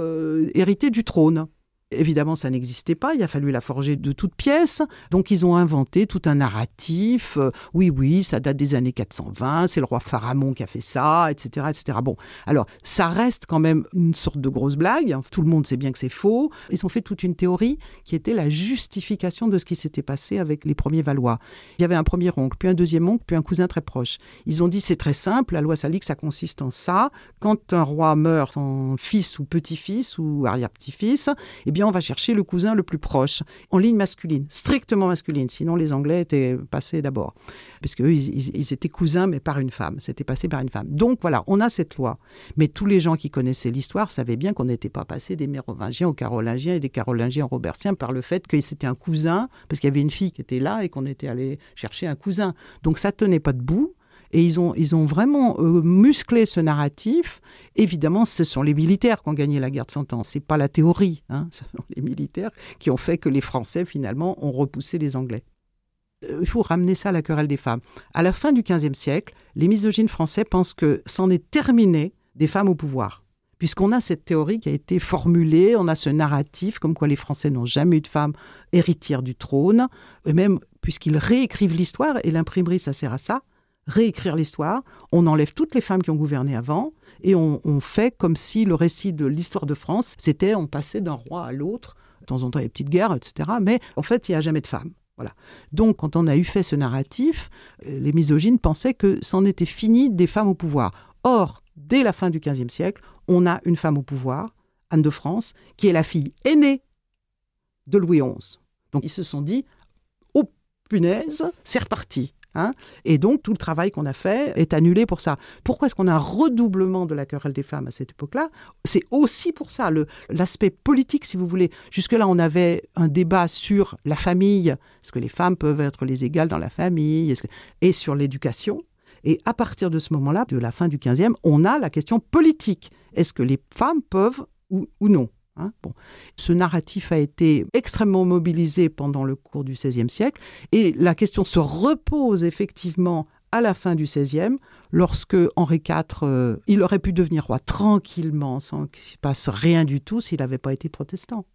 hériter du trône. Évidemment, ça n'existait pas, il a fallu la forger de toutes pièces. Donc, ils ont inventé tout un narratif. Euh, oui, oui, ça date des années 420, c'est le roi Pharamond qui a fait ça, etc., etc. Bon, alors, ça reste quand même une sorte de grosse blague. Tout le monde sait bien que c'est faux. Ils ont fait toute une théorie qui était la justification de ce qui s'était passé avec les premiers Valois. Il y avait un premier oncle, puis un deuxième oncle, puis un cousin très proche. Ils ont dit c'est très simple, la loi salique, ça consiste en ça. Quand un roi meurt sans fils ou petit-fils ou arrière-petit-fils, eh on va chercher le cousin le plus proche, en ligne masculine, strictement masculine. Sinon, les Anglais étaient passés d'abord, puisque ils, ils, étaient cousins, mais par une femme. C'était passé par une femme. Donc voilà, on a cette loi. Mais tous les gens qui connaissaient l'histoire savaient bien qu'on n'était pas passé des Mérovingiens aux Carolingiens et des Carolingiens aux Robertiens par le fait que c'était un cousin, parce qu'il y avait une fille qui était là et qu'on était allé chercher un cousin. Donc ça tenait pas debout. Et ils ont, ils ont vraiment euh, musclé ce narratif. Évidemment, ce sont les militaires qui ont gagné la guerre de Cent Ans. Ce n'est pas la théorie. Hein. Ce sont les militaires qui ont fait que les Français, finalement, ont repoussé les Anglais. Euh, il faut ramener ça à la querelle des femmes. À la fin du XVe siècle, les misogynes français pensent que c'en est terminé des femmes au pouvoir puisqu'on a cette théorie qui a été formulée, on a ce narratif comme quoi les Français n'ont jamais eu de femmes héritières du trône, et même puisqu'ils réécrivent l'histoire, et l'imprimerie, ça sert à ça, réécrire l'histoire, on enlève toutes les femmes qui ont gouverné avant et on, fait comme si le récit de l'histoire de France, c'était on passait d'un roi à l'autre, de temps en temps il y a des petites guerres, etc. Mais en fait, il n'y a jamais de femmes. Voilà. Donc, quand on a eu fait ce narratif, euh, les misogynes pensaient que c'en était fini des femmes au pouvoir. Or, dès la fin du XVe siècle, on a une femme au pouvoir, Anne de France, qui est la fille aînée de Louis XI. Donc, ils se sont dit, oh punaise, c'est reparti. Hein. et donc, tout le travail qu'on a fait est annulé pour ça. Pourquoi est-ce qu'on a un redoublement de la querelle des femmes à cette époque-là? C'est aussi pour ça, l'aspect politique, si vous voulez. Jusque-là, on avait un débat sur la famille. Est-ce que les femmes peuvent être les égales dans la famille? Et sur l'éducation. Et à partir de ce moment-là, de la fin du 15e, on a la question politique. Est-ce que les femmes peuvent ou non? Hein, bon. Ce narratif a été extrêmement mobilisé pendant le cours du XVIe siècle et la question se repose effectivement à la fin du XVIe, lorsque Henri IV, euh, il aurait pu devenir roi tranquillement, sans qu'il se passe rien du tout s'il n'avait pas été protestant.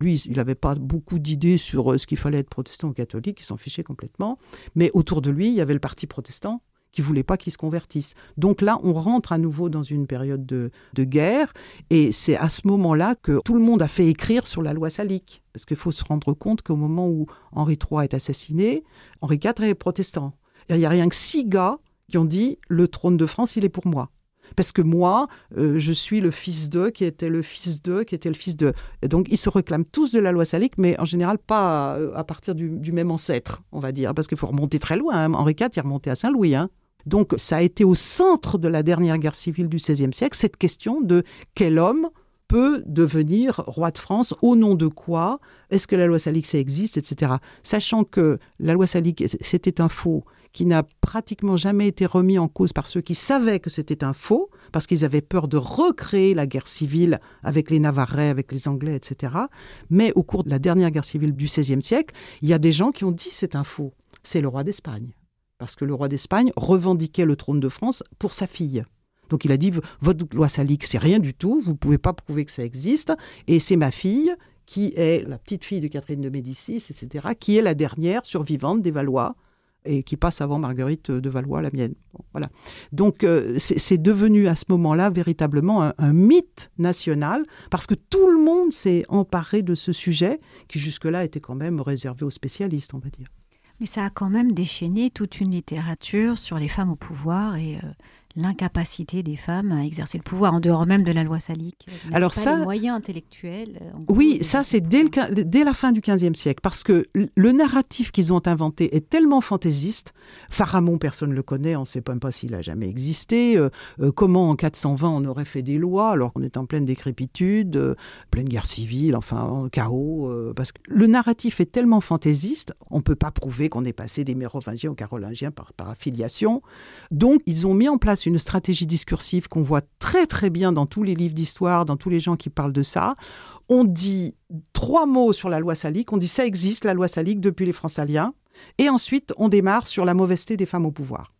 Lui, il n'avait pas beaucoup d'idées sur euh, ce qu'il fallait être protestant ou catholique, il s'en fichait complètement. Mais autour de lui, il y avait le parti protestant, qui ne voulaient pas qu'ils se convertissent. Donc là, on rentre à nouveau dans une période de, guerre, et c'est à ce moment-là que tout le monde a fait écrire sur la loi salique. Parce qu'il faut se rendre compte qu'au moment où Henri III est assassiné, Henri IV est protestant. Il n'y a rien que six gars qui ont dit le trône de France, il est pour moi. Parce que moi, euh, je suis le fils d'eux, qui était le fils d'eux, qui était le fils de. donc, ils se réclament tous de la loi salique, mais en général pas euh, à partir du, même ancêtre, on va dire. Parce qu'il faut remonter très loin. Hein. Henri IV, il est remonté à Saint-Louis. Hein. Donc ça a été au centre de la dernière guerre civile du XVIe siècle, cette question de quel homme peut devenir roi de France, au nom de quoi, est-ce que la loi salique ça existe, etc. Sachant que la loi salique c'était un faux qui n'a pratiquement jamais été remis en cause par ceux qui savaient que c'était un faux, parce qu'ils avaient peur de recréer la guerre civile avec les Navarrais, avec les Anglais, etc. Mais au cours de la dernière guerre civile du XVIe siècle, il y a des gens qui ont dit c'est un faux. C'est le roi d'Espagne parce que le roi d'Espagne revendiquait le trône de France pour sa fille. Donc il a dit votre loi salique c'est rien du tout, vous ne pouvez pas prouver que ça existe, et c'est ma fille qui est la petite fille de Catherine de Médicis, etc., qui est la dernière survivante des Valois et qui passe avant Marguerite de Valois, la mienne. voilà. Donc euh, c'est devenu à ce moment-là véritablement un, un, mythe national parce que tout le monde s'est emparé de ce sujet qui jusque-là était quand même réservé aux spécialistes, on va dire. Mais ça a quand même déchaîné toute une littérature sur les femmes au pouvoir et euh, l'incapacité des femmes à exercer le pouvoir en dehors même de la loi salique. Alors pas ça, les moyens intellectuels. gros, Oui, ça c'est dès, le quin- dès la fin du XVe siècle, parce que le narratif qu'ils ont inventé est tellement fantaisiste. Pharamond, personne ne le connaît, on ne sait même pas s'il a jamais existé. Euh, euh, comment en 420 on aurait fait des lois alors qu'on est en pleine décrépitude, euh, pleine guerre civile, enfin en chaos. euh, parce que le narratif est tellement fantaisiste, on ne peut pas prouver qu'on est passé des Mérovingiens aux Carolingiens par, par affiliation. Donc ils ont mis en place une stratégie discursive qu'on voit très très bien dans tous les livres d'histoire, dans tous les gens qui parlent de ça on dit trois mots sur la loi salique. On dit ça existe, la loi salique, depuis les Frontaliens. Et ensuite, on démarre sur la mauvaiseté des femmes au pouvoir.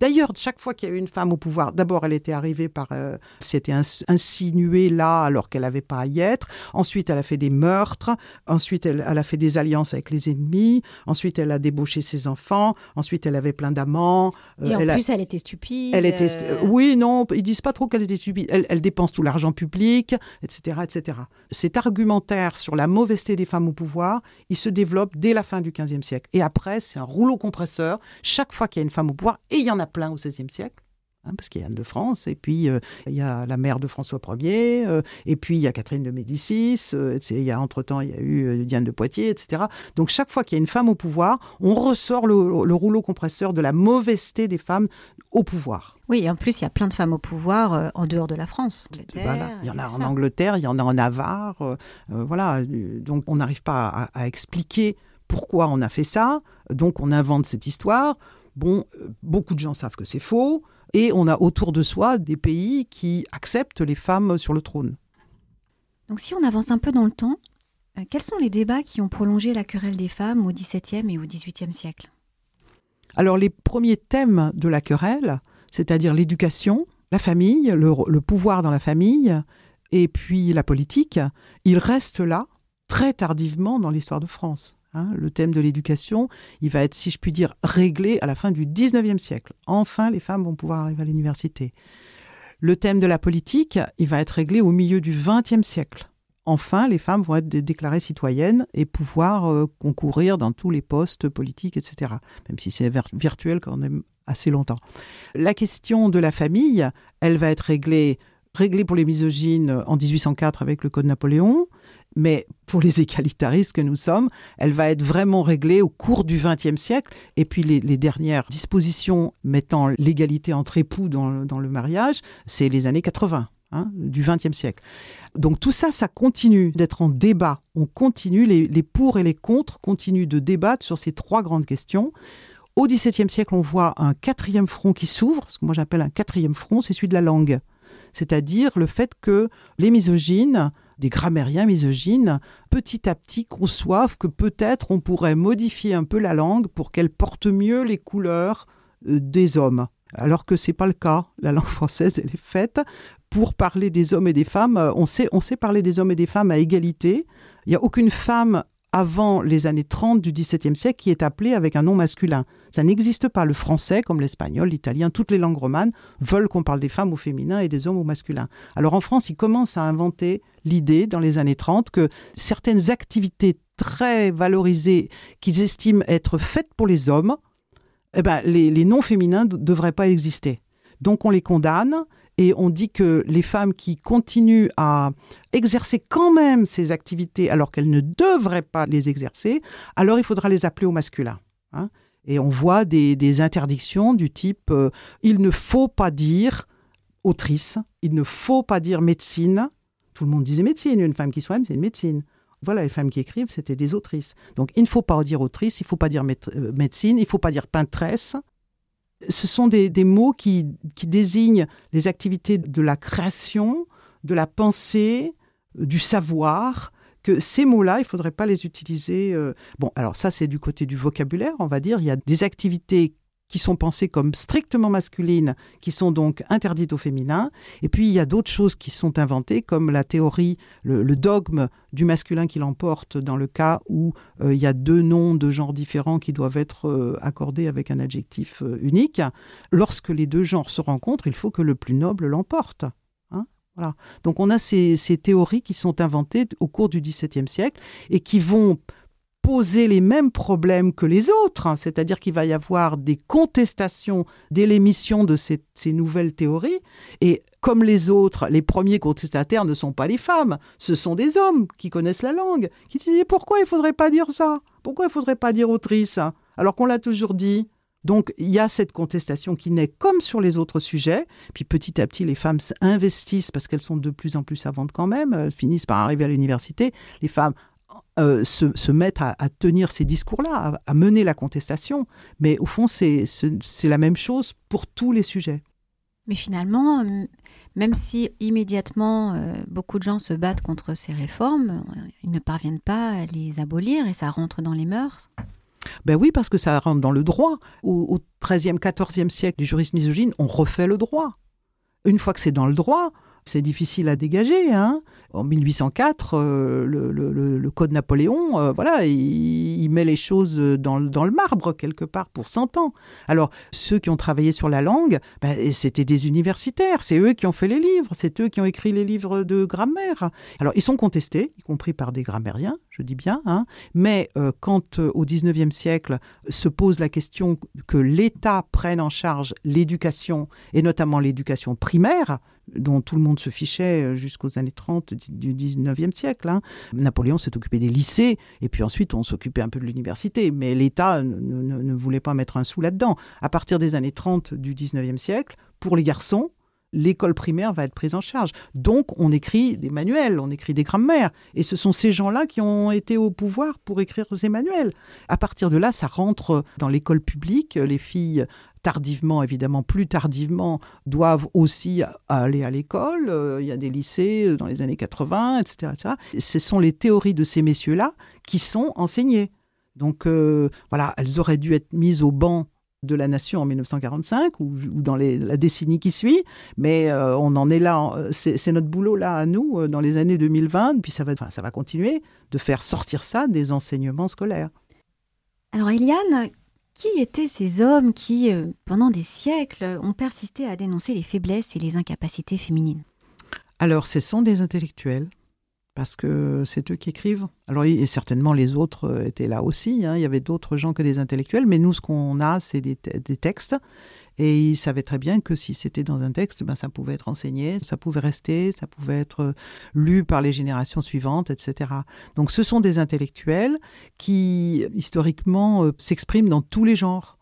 D'ailleurs, chaque fois qu'il y a eu une femme au pouvoir, d'abord, elle était arrivée par. euh, C'était ins- insinué là, alors qu'elle n'avait pas à y être. Ensuite, elle a fait des meurtres. Ensuite, elle, elle a fait des alliances avec les ennemis. Ensuite, elle a débauché ses enfants. Ensuite, elle avait plein d'amants. Euh, Et en elle a- plus, elle était stupide. elle était. euh, Oui, non, ils disent pas trop qu'elle était stupide. Elle, elle dépense tout l'argent public, etc., etc. Cet argumentaire sur la mauvaiseté des femmes au pouvoir, il se développe dès la fin du XVe siècle. Et après, c'est un rouleau compresseur. Chaque fois qu'il y a une femme au pouvoir, et il y en a plein au XVIe siècle. hein, parce qu'il y a Anne de France, et puis euh, il y a la mère de François Ier, euh, et puis il y a Catherine de Médicis, euh, il y a entre-temps, il y a eu euh, Diane de Poitiers, etc. Donc chaque fois qu'il y a une femme au pouvoir, on ressort le, le rouleau compresseur de la mauvaiseté des femmes au pouvoir. Oui, et en plus, il y a plein de femmes au pouvoir en dehors de la France. Voilà. Il y en a en ça. Angleterre, il y en a en Navarre. voilà. Donc on n'arrive pas à, à expliquer pourquoi on a fait ça. Donc on invente cette histoire. Bon, euh, beaucoup de gens savent que c'est faux. Et on a autour de soi des pays qui acceptent les femmes sur le trône. Donc, si on avance un peu dans le temps, euh, quels sont les débats qui ont prolongé la querelle des femmes au XVIIe et au XVIIIe siècle? Alors les premiers thèmes de la querelle, c'est-à-dire l'éducation, la famille, le, le pouvoir dans la famille, et puis la politique, ils restent là très tardivement dans l'histoire de France. Hein. le thème de l'éducation, il va être, si je puis dire, réglé à la fin du 19e siècle. Enfin, les femmes vont pouvoir arriver à l'université. Le thème de la politique, il va être réglé au milieu du 20e siècle. Enfin, les femmes vont être dé- déclarées citoyennes et pouvoir euh, concourir dans tous les postes politiques, etc même si c'est vir- virtuel quand même assez longtemps. La question de la famille, elle va être réglée, réglée pour les misogynes en 1804 avec le Code Napoléon, mais pour les égalitaristes que nous sommes, elle va être vraiment réglée au cours du XXe siècle. Et puis les, dernières dispositions mettant l'égalité entre époux dans, le- dans le mariage, c'est les années 80. hein, du XXe siècle. Donc tout ça, ça continue d'être en débat. On continue, les, les pour et les contre continuent de débattre sur ces trois grandes questions. Au XVIIe siècle, on voit un quatrième front qui s'ouvre, ce que moi j'appelle un quatrième front, c'est celui de la langue. C'est-à-dire le fait que les misogynes, des grammairiens misogynes, petit à petit conçoivent que peut-être on pourrait modifier un peu la langue pour qu'elle porte mieux les couleurs euh, des hommes. Alors que c'est pas le cas. La langue française, elle est faite pour parler des hommes et des femmes. On sait, on sait parler des hommes et des femmes à égalité. Il n'y a aucune femme avant les années 30 du XVIIe siècle qui est appelée avec un nom masculin. Ça n'existe pas. Le français, comme l'espagnol, l'italien, toutes les langues romanes veulent qu'on parle des femmes au féminin et des hommes au masculin. Alors en France, ils commencent à inventer l'idée dans les années 30 que certaines activités très valorisées qu'ils estiment être faites pour les hommes, eh ben, les, les noms féminins ne devraient pas exister. Donc on les condamne et on dit que les femmes qui continuent à exercer quand même ces activités alors qu'elles ne devraient pas les exercer, alors il faudra les appeler au masculin. hein. Et on voit des, interdictions du type euh, il ne faut pas dire autrice, il ne faut pas dire médecine. Tout le monde disait médecine, une femme qui soigne, c'est une médecine. Voilà, les femmes qui écrivent, c'était des autrices. Donc il ne faut pas dire autrice, il ne faut pas dire euh, médecine, il ne faut pas dire peintresse. Ce sont des, mots qui, qui désignent les activités de la création, de la pensée, euh, du savoir, que ces mots-là, il ne faudrait pas les utiliser. euh, Bon, alors ça, c'est du côté du vocabulaire, on va dire. Il y a des activités qui sont pensées comme strictement masculines, qui sont donc interdites au féminin. Et puis, il y a d'autres choses qui sont inventées, comme la théorie, le, dogme du masculin qui l'emporte dans le cas où euh, il y a deux noms de genres différents qui doivent être euh, accordés avec un adjectif unique. Lorsque les deux genres se rencontrent, il faut que le plus noble l'emporte. Donc on a ces, ces théories qui sont inventées au cours du XVIIe siècle et qui vont poser les mêmes problèmes que les autres, hein. c'est-à-dire qu'il va y avoir des contestations dès l'émission de ces, nouvelles théories, et comme les autres, les premiers contestataires ne sont pas les femmes, ce sont des hommes qui connaissent la langue, qui disent pourquoi il ne faudrait pas dire ça? Pourquoi il ne faudrait pas dire autrice? Alors qu'on l'a toujours dit. Donc il y a cette contestation qui naît comme sur les autres sujets. Puis petit à petit, les femmes s'investissent parce qu'elles sont de plus en plus savantes quand même, elles finissent par arriver à l'université. Les femmes euh, se, mettre à, tenir ces discours-là, à, mener la contestation. Mais au fond, c'est la même chose pour tous les sujets. Mais finalement, même si immédiatement euh, beaucoup de gens se battent contre ces réformes, euh, ils ne parviennent pas à les abolir et ça rentre dans les mœurs. Ben oui, parce que ça rentre dans le droit. Au, XIIIe, XIVe siècle, les juristes misogynes ont refait le droit. Une fois que c'est dans le droit, c'est difficile à dégager. Hein en 1804, euh, le, Code Napoléon, euh, voilà, il, met les choses dans, le marbre quelque part pour 100 ans. Alors, ceux qui ont travaillé sur la langue, ben, c'était des universitaires, c'est eux qui ont fait les livres, c'est eux qui ont écrit les livres de grammaire. Alors, ils sont contestés, y compris par des grammairiens, je dis bien, hein, mais euh, quand au 19e siècle se pose la question que l'État prenne en charge l'éducation, et notamment l'éducation primaire, dont tout le monde se fichait euh, jusqu'aux années 30 du 19e siècle. Hein. Napoléon s'est occupé des lycées, et puis ensuite on s'occupait un peu de l'université, mais l'État ne, voulait pas mettre un sou là-dedans. À partir des années 30 du 19e siècle, pour les garçons, l'école primaire va être prise en charge. Donc, on écrit des manuels, on écrit des grammaires. Et ce sont ces gens-là qui ont été au pouvoir pour écrire ces manuels. À partir de là, ça rentre dans l'école publique. Les filles tardivement, évidemment, plus tardivement, doivent aussi aller à l'école. Euh, il y a des lycées euh, dans les années 80, etc. etc. Ce sont les théories de ces messieurs-là qui sont enseignées. Donc euh, voilà, elles auraient dû être mises au banc de la nation en 1945 ou, dans la décennie qui suit, mais on en est là, c'est notre boulot là à nous dans les années 2020, puis ça va, ça va continuer de faire sortir ça des enseignements scolaires. Alors Eliane, qui étaient ces hommes qui, euh, pendant des siècles, ont persisté à dénoncer les faiblesses et les incapacités féminines? Alors, ce sont des intellectuels, parce que c'est eux qui écrivent. Alors, et certainement les autres euh, étaient là aussi, hein. il y avait d'autres gens que des intellectuels, mais nous, ce qu'on a, c'est des, des textes et il savait très bien que si c'était dans un texte, ben, ça pouvait être enseigné, ça pouvait rester, ça pouvait être euh, lu par les générations suivantes, etc. Donc ce sont des intellectuels qui, historiquement, euh, s'expriment dans tous les genres.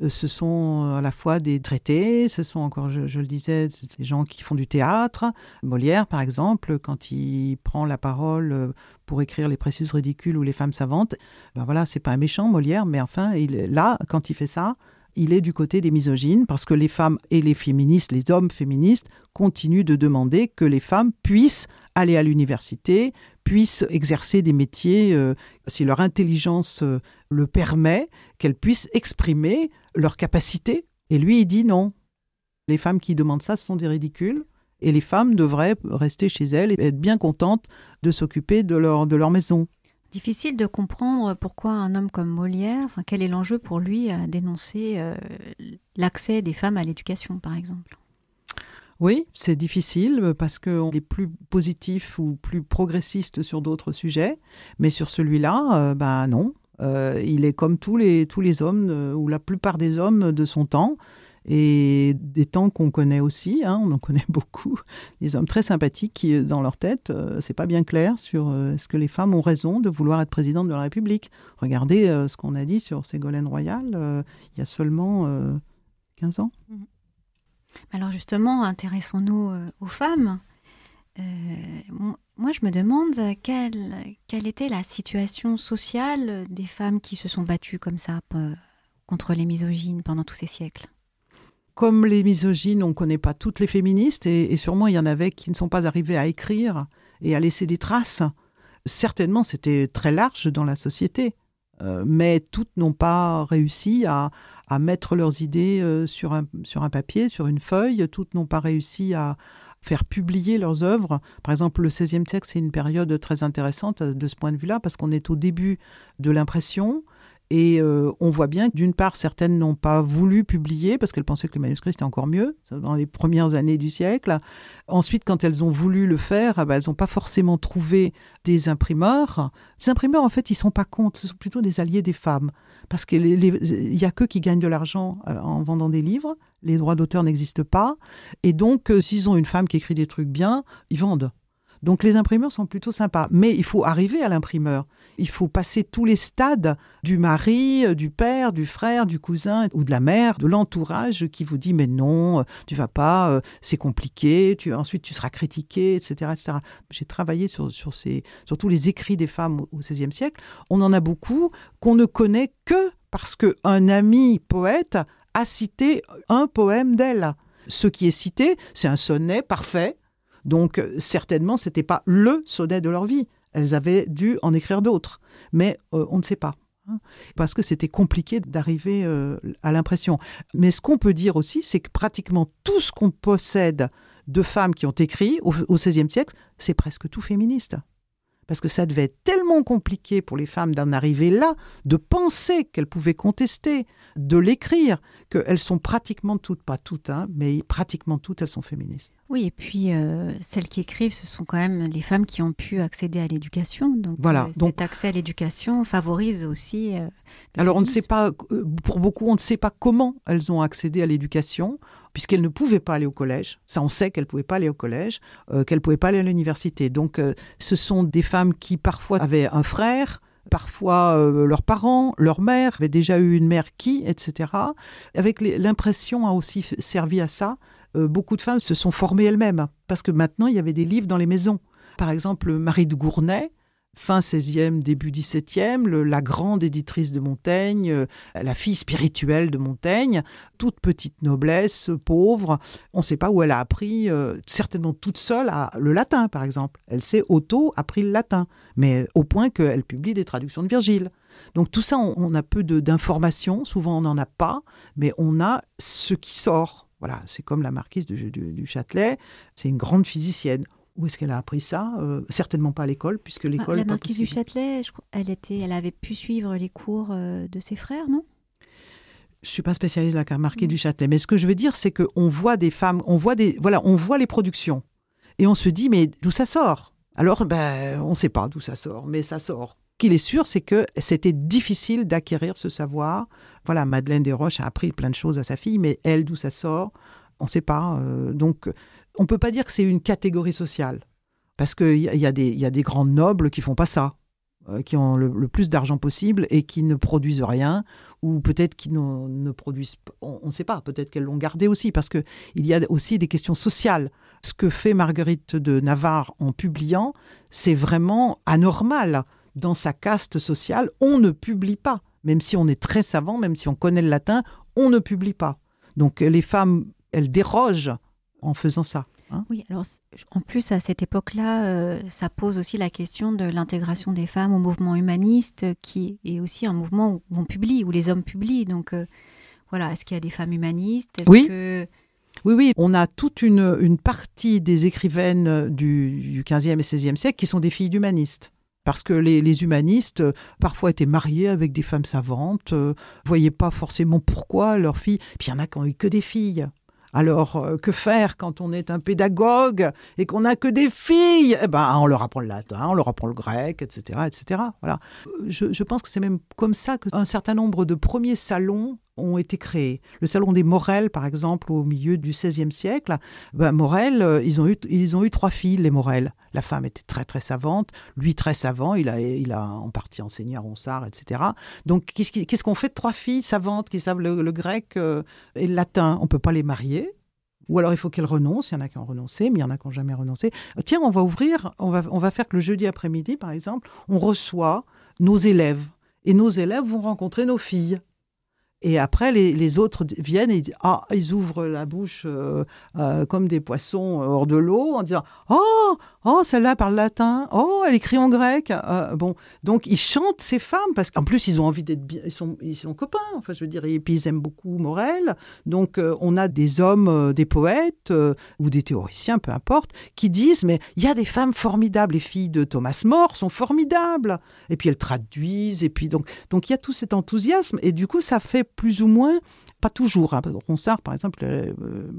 Euh, ce sont à la fois des traités, ce sont encore, je, le disais, des gens qui font du théâtre. Molière, par exemple, quand il prend la parole pour écrire Les Précieuses ridicules ou Les femmes savantes, ben voilà, c'est pas un méchant Molière, mais enfin, il, là, quand il fait ça, il est du côté des misogynes parce que les femmes et les féministes, les hommes féministes, continuent de demander que les femmes puissent aller à l'université, puissent exercer des métiers, euh, si leur intelligence euh, le permet, qu'elles puissent exprimer leur capacité. Et lui, il dit non. Les femmes qui demandent ça sont des ridicules. Et les femmes devraient rester chez elles et être bien contentes de s'occuper de leur, de leur maison. Difficile de comprendre pourquoi un homme comme Molière, quel est l'enjeu pour lui à dénoncer euh, l'accès des femmes à l'éducation, par exemple. Oui, c'est difficile parce qu'on est plus positif ou plus progressiste sur d'autres sujets, mais sur celui-là, ben non. Euh, il est comme tous les, tous les hommes, ou la plupart des hommes de son temps et des temps qu'on connaît aussi, hein, on en connaît beaucoup, des hommes très sympathiques qui, dans leur tête, euh, c'est pas bien clair sur euh, est-ce que les femmes ont raison de vouloir être présidente de la République? Regardez euh, ce qu'on a dit sur Ségolène Royal il y a seulement 15 ans. Mhm. Alors justement, intéressons-nous aux femmes. moi, je me demande quelle, quelle était la situation sociale des femmes qui se sont battues comme ça contre les misogynes pendant tous ces siècles? Comme les misogynes, on ne connaît pas toutes les féministes, et, sûrement il y en avait qui ne sont pas arrivées à écrire et à laisser des traces. Certainement, c'était très large dans la société, euh, mais toutes n'ont pas réussi à, mettre leurs idées euh, sur, un, sur un papier, sur une feuille, toutes n'ont pas réussi à faire publier leurs œuvres. Par exemple, le XVIe siècle, c'est une période très intéressante de ce point de vue-là, parce qu'on est au début de l'impression, Et euh, on voit bien que d'une part, certaines n'ont pas voulu publier parce qu'elles pensaient que le manuscrit c'était encore mieux dans les premières années du siècle. Ensuite, quand elles ont voulu le faire, ah ben, elles n'ont pas forcément trouvé des imprimeurs. Les imprimeurs, en fait, ils sont pas contre, ce sont plutôt des alliés des femmes parce qu'il n'y a que qui gagnent de l'argent euh, en vendant des livres. Les droits d'auteur n'existent pas. Et donc, euh, s'ils ont une femme qui écrit des trucs bien, ils vendent. Donc les imprimeurs sont plutôt sympas. Mais il faut arriver à l'imprimeur. Il faut passer tous les stades du mari, euh, du père, du frère, du cousin ou de la mère, de l'entourage qui vous dit mais non, euh, tu vas pas, euh, c'est compliqué, tu, ensuite tu seras critiqué, etc. etc. J'ai travaillé sur, sur, ces, sur tous les écrits des femmes au XVIe siècle. On en a beaucoup qu'on ne connaît que parce qu'un ami poète a cité un poème d'elle. Ce qui est cité, c'est un sonnet parfait donc euh, certainement, ce n'était pas le sonnet de leur vie. Elles avaient dû en écrire d'autres. Mais euh, on ne sait pas. Hein, parce que c'était compliqué d'arriver euh, à l'impression. Mais ce qu'on peut dire aussi, c'est que pratiquement tout ce qu'on possède de femmes qui ont écrit au XVIe siècle, c'est presque tout féministe parce que ça devait être tellement compliqué pour les femmes d'en arriver là, de penser qu'elles pouvaient contester, de l'écrire, qu'elles sont pratiquement toutes, pas toutes, hein, mais pratiquement toutes, elles sont féministes. Oui, et puis euh, celles qui écrivent, ce sont quand même les femmes qui ont pu accéder à l'éducation. Donc, voilà, euh, cet accès à l'éducation favorise aussi. Euh, Alors, on ne sait pas, pour beaucoup, on ne sait pas comment elles ont accédé à l'éducation puisqu'elles ne pouvaient pas aller au collège. Ça, on sait qu'elles ne pouvaient pas aller au collège, qu'elles ne pouvaient pas aller à l'université. Donc, ce sont des femmes qui parfois avaient un frère, parfois euh, leurs parents, leur mère avaient déjà eu une mère qui, etc. Avec l'impression a aussi servi à ça. Euh, beaucoup de femmes se sont formées elles-mêmes parce que maintenant il y avait des livres dans les maisons. Par exemple, Marie de Gournay, fin 16e, début 17e, la grande éditrice de Montaigne, euh, la fille spirituelle de Montaigne, toute petite noblesse, pauvre. On ne sait pas où elle a appris, euh, certainement toute seule, le latin, par exemple. Elle s'est auto-appris le latin, mais au point qu'elle publie des traductions de Virgile. Donc tout ça, on, a peu d'informations, souvent on n'en a pas, mais on a ce qui sort. Voilà, c'est comme la marquise du Châtelet, c'est une grande physicienne. Où est-ce qu'elle a appris ça? Euh, Certainement pas à l'école, puisque l'école. la marquise du Châtelet, elle était, elle avait pu suivre les cours euh, de ses frères, non? Je suis pas spécialiste de la marquise du Châtelet, mais ce que je veux dire, c'est qu'on voit des femmes, on voit des, voilà, on voit les productions, et on se dit, mais d'où ça sort? Alors, ben, on ne sait pas d'où ça sort, mais ça sort. Qu'il est sûr, c'est que c'était difficile d'acquérir ce savoir. Voilà, Madeleine Desroches a appris plein de choses à sa fille, mais elle, d'où ça sort? On ne sait pas. Euh, donc, on ne peut pas dire que c'est une catégorie sociale, parce qu'il y, y, a des grands nobles qui font pas ça, euh, qui ont le, plus d'argent possible et qui ne produisent rien, ou peut-être qui ne, produisent, on ne sait pas, peut-être qu'elles l'ont gardé aussi, parce qu'il y a aussi des questions sociales. Ce que fait Marguerite de Navarre en publiant, c'est vraiment anormal. Dans sa caste sociale, on ne publie pas. Même si on est très savant, même si on connaît le latin, on ne publie pas. Donc les femmes, elles dérogent en faisant ça. Hein. oui, alors en plus à cette époque-là, euh, ça pose aussi la question de l'intégration des femmes au mouvement humaniste, qui est aussi un mouvement où on publie, où les hommes publient. Donc euh, voilà, est-ce qu'il y a des femmes humanistes? Oui. Oui, oui, on a toute une, une partie des écrivaines du, 15e et 16e siècle qui sont des filles d'humanistes. Parce que les, les, humanistes, euh, parfois, étaient mariés avec des femmes savantes, ne voyaient pas forcément pourquoi leurs filles. Puis il y en a qui n'ont eu que des filles. Alors, euh, que faire quand on est un pédagogue et qu'on n'a que des filles? Eh ben, On leur apprend le latin, on leur apprend le grec, etc. etc. Voilà. Je, je pense que c'est même comme ça qu'un certain nombre de premiers salons ont été créés. Le salon des Morel, par exemple, au milieu du XVIe siècle, ben, Morel, euh, ils ont, eu, ils ont eu trois filles, les Morel. La femme était très très savante, lui très savant, il a, il a en partie enseigné à Ronsard, etc. Donc qu'est-ce qu'on fait de trois filles savantes qui savent le, grec euh, et le latin? On peut pas les marier ou alors il faut qu'elles renoncent, il y en a qui ont renoncé, mais il y en a qui n'ont jamais renoncé. Tiens, on va ouvrir, on va, on va faire que le jeudi après-midi, par exemple, on reçoit nos élèves. Et nos élèves vont rencontrer nos filles. Et après, les, autres viennent et ah, ils ouvrent la bouche euh, euh, comme des poissons hors de l'eau en disant Oh, oh celle-là parle latin. Oh, elle écrit en grec. Euh, bon, donc ils chantent ces femmes parce qu'en plus ils ont envie d'être bien. Ils sont, ils sont copains. Enfin, je veux dire, et puis ils aiment beaucoup Morel. Donc on a des hommes, des poètes ou des théoriciens, peu importe, qui disent Mais il y a des femmes formidables. Les filles de Thomas More sont formidables. Et puis elles traduisent. Et puis donc, donc il y a tout cet enthousiasme. Et du coup, ça fait plus ou moins, pas toujours. Hein. Ronsard, par exemple, euh,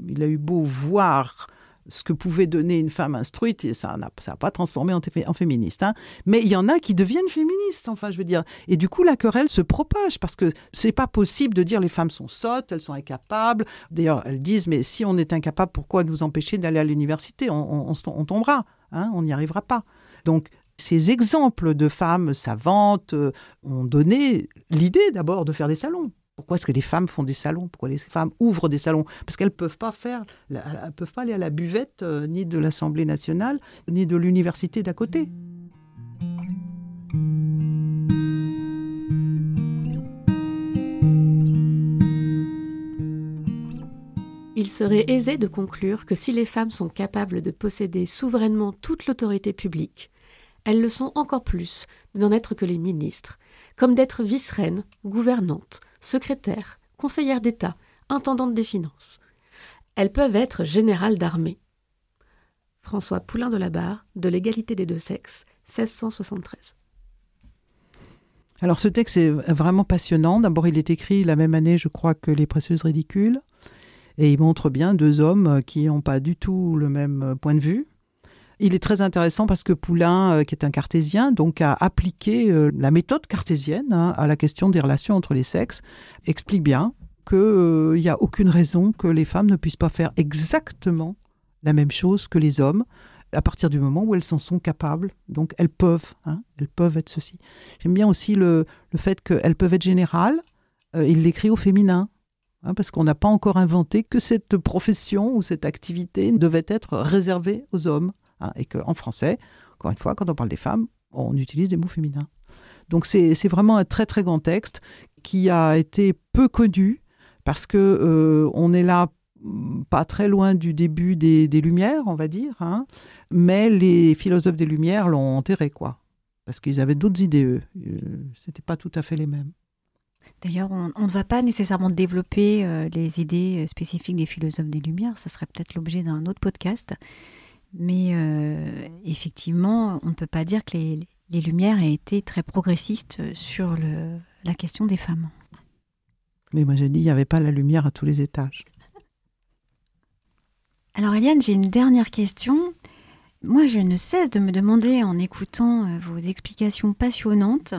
il a eu beau voir ce que pouvait donner une femme instruite, et ça n'a pas transformé en, féministe. Hein. Mais il y en a qui deviennent féministes, enfin, je veux dire. Et du coup, la querelle se propage, parce que c'est pas possible de dire les femmes sont sottes, elles sont incapables. D'ailleurs, elles disent, mais si on est incapable, pourquoi nous empêcher d'aller à l'université? On, tombera, hein, on n'y arrivera pas. Donc, ces exemples de femmes savantes euh, ont donné l'idée d'abord de faire des salons. Pourquoi est-ce que les femmes font des salons? Pourquoi les femmes ouvrent des salons? Parce qu'elles ne peuvent pas peuvent pas aller à la buvette euh, ni de l'Assemblée nationale ni de l'université d'à côté. Il serait aisé de conclure que si les femmes sont capables de posséder souverainement toute l'autorité publique, elles le sont encore plus de n'en être que les ministres, comme d'être vice-reines, gouvernantes, secrétaire, conseillère d'État, intendante des finances. Elles peuvent être générales d'armée. François Poulain de la Barre, de l'égalité des deux sexes, 1673. Alors ce texte est vraiment passionnant. D'abord, il est écrit la même année, je crois, que Les Précieuses Ridicules. Et il montre bien deux hommes qui n'ont pas du tout le même point de vue, il est très intéressant parce que Poulain, euh, qui est un cartésien, donc a appliqué euh, la méthode cartésienne hein, à la question des relations entre les sexes, explique bien qu'il euh, n'y a aucune raison que les femmes ne puissent pas faire exactement la même chose que les hommes à partir du moment où elles s'en sont capables. Donc elles peuvent, hein, elles peuvent être ceci. J'aime bien aussi le, fait qu'elles peuvent être générales. il l'écrit au féminin. Hein, parce qu'on n'a pas encore inventé que cette profession ou cette activité devait être réservée aux hommes. Hein, et qu'en français, encore une fois, quand on parle des femmes, on utilise des mots féminins. Donc c'est vraiment un très très grand texte qui a été peu connu parce que euh, on est là mm, pas très loin du début des, Lumières, on va dire, hein, mais les philosophes des Lumières l'ont enterré, quoi, parce qu'ils avaient d'autres idées, eux. Euh, c'était pas tout à fait les mêmes. D'ailleurs, on, ne va pas nécessairement développer euh, les idées spécifiques des philosophes des Lumières, ça serait peut-être l'objet d'un autre podcast. Mais euh, effectivement, on ne peut pas dire que les, Lumières aient été très progressistes sur la question des femmes. Mais moi j'ai dit, il n'y avait pas la lumière à tous les étages. Alors Eliane, j'ai une dernière question. Moi, je ne cesse de me demander, en écoutant euh, vos explications passionnantes,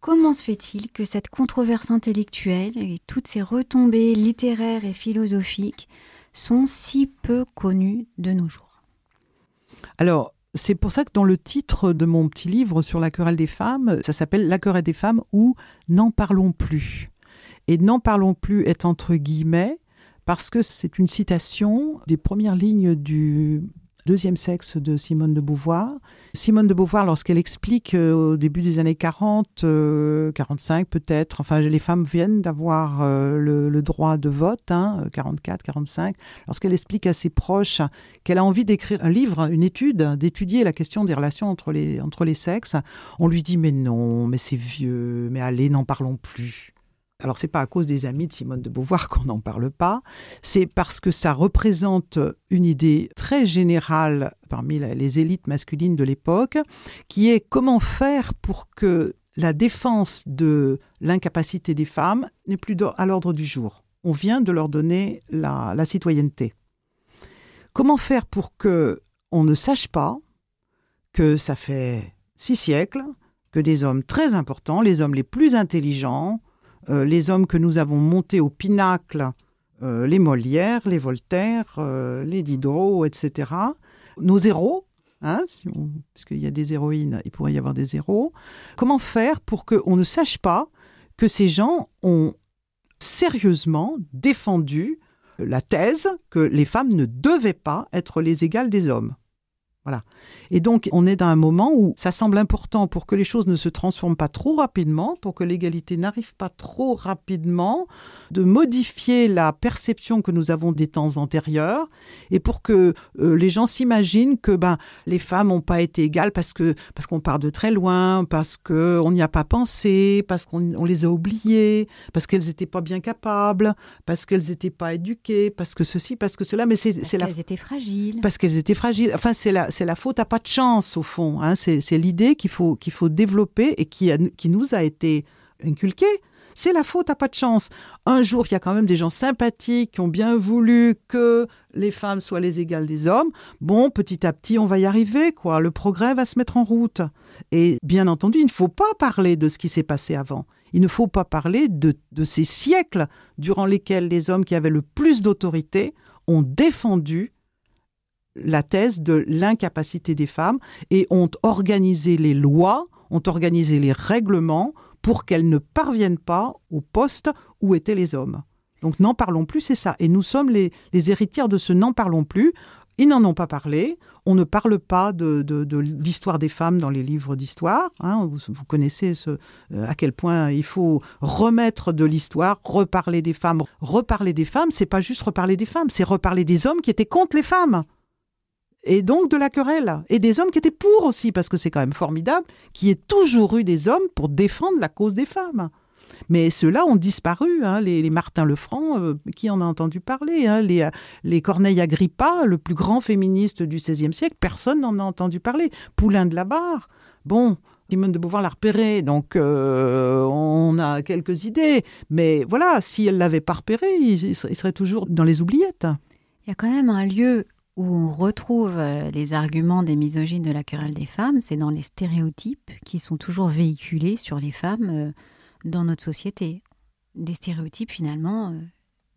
comment se fait-il que cette controverse intellectuelle et toutes ces retombées littéraires et philosophiques sont si peu connues de nos jours? Alors, c'est pour ça que dans le titre de mon petit livre sur la querelle des femmes, ça s'appelle La querelle des femmes ou N'en parlons plus. Et N'en parlons plus est entre guillemets parce que c'est une citation des premières lignes du Deuxième sexe de Simone de Beauvoir. Simone de Beauvoir, lorsqu'elle explique euh, au début des années 40, 45 euh, peut-être, enfin les femmes viennent d'avoir euh, le, droit de vote, 44, hein, 45, lorsqu'elle explique à ses proches qu'elle a envie d'écrire un livre, une étude, d'étudier la question des relations entre les, entre les sexes, on lui dit mais non, mais c'est vieux, mais allez, n'en parlons plus alors c'est pas à cause des amis de Simone de Beauvoir qu'on n'en parle pas, c'est parce que ça représente une idée très générale parmi les élites masculines de l'époque, qui est comment faire pour que la défense de l'incapacité des femmes n'est plus à l'ordre du jour. On vient de leur donner la, la citoyenneté. Comment faire pour que on ne sache pas que ça fait six siècles que des hommes très importants, les hommes les plus intelligents, euh, les hommes que nous avons montés au pinacle, euh, les Molières, les Voltaire, euh, les Diderot, etc., nos héros, hein, puisqu'il y a des héroïnes, il pourrait y avoir des héros, comment faire pour qu'on ne sache pas que ces gens ont sérieusement défendu la thèse que les femmes ne devaient pas être les égales des hommes? Voilà. Et donc, on est dans un moment où ça semble important pour que les choses ne se transforment pas trop rapidement, pour que l'égalité n'arrive pas trop rapidement, de modifier la perception que nous avons des temps antérieurs, et pour que euh, les gens s'imaginent que ben, les femmes n'ont pas été égales parce que parce qu'on part de très loin, parce qu'on n'y a pas pensé, parce qu'on les a oubliées, parce qu'elles n'étaient pas bien capables, parce qu'elles n'étaient pas éduquées, parce que ceci, parce que cela. Mais c'est la... qu'elles étaient fragiles. Parce qu'elles étaient fragiles. Enfin, c'est la c'est la faute à pas de chance au fond. Hein. C'est l'idée qu'il faut, faut développer et qui, qui nous a été inculquée. C'est la faute à pas de chance. Un jour, il y a quand même des gens sympathiques qui ont bien voulu que les femmes soient les égales des hommes. Bon, petit à petit, on va y arriver, quoi. Le progrès va se mettre en route. Et bien entendu, il ne faut pas parler de ce qui s'est passé avant. Il ne faut pas parler de, de ces siècles durant lesquels les hommes qui avaient le plus d'autorité ont défendu la thèse de l'incapacité des femmes et ont organisé les lois, ont organisé les règlements pour qu'elles ne parviennent pas au poste où étaient les hommes. Donc n'en parlons plus, c'est ça. Et nous sommes les, héritières de ce n'en parlons plus. Ils n'en ont pas parlé. On ne parle pas de, l'histoire des femmes dans les livres d'histoire. Hein. Vous, connaissez euh, à quel point il faut remettre de l'histoire, reparler des femmes. Reparler des femmes, c'est pas juste reparler des femmes, c'est reparler des hommes qui étaient contre les femmes et donc de la querelle, et des hommes qui étaient pour aussi, parce que c'est quand même formidable qu'il y ait toujours eu des hommes pour défendre la cause des femmes. Mais ceux-là ont disparu, hein, les, Martin Lefranc, euh, qui en a entendu parler, hein, les, les Corneille Agrippa, le plus grand féministe du XVIe siècle, personne n'en a entendu parler. Poulain de la Barre, bon, Simone de Beauvoir l'a repéré, donc euh, on a quelques idées. Mais voilà, si elle l'avait pas repéré, il serait toujours dans les oubliettes. Il y a quand même un lieu où on retrouve euh, les arguments des misogynes de la querelle des femmes, c'est dans les stéréotypes qui sont toujours véhiculés sur les femmes euh, dans notre société. Les stéréotypes, finalement, euh,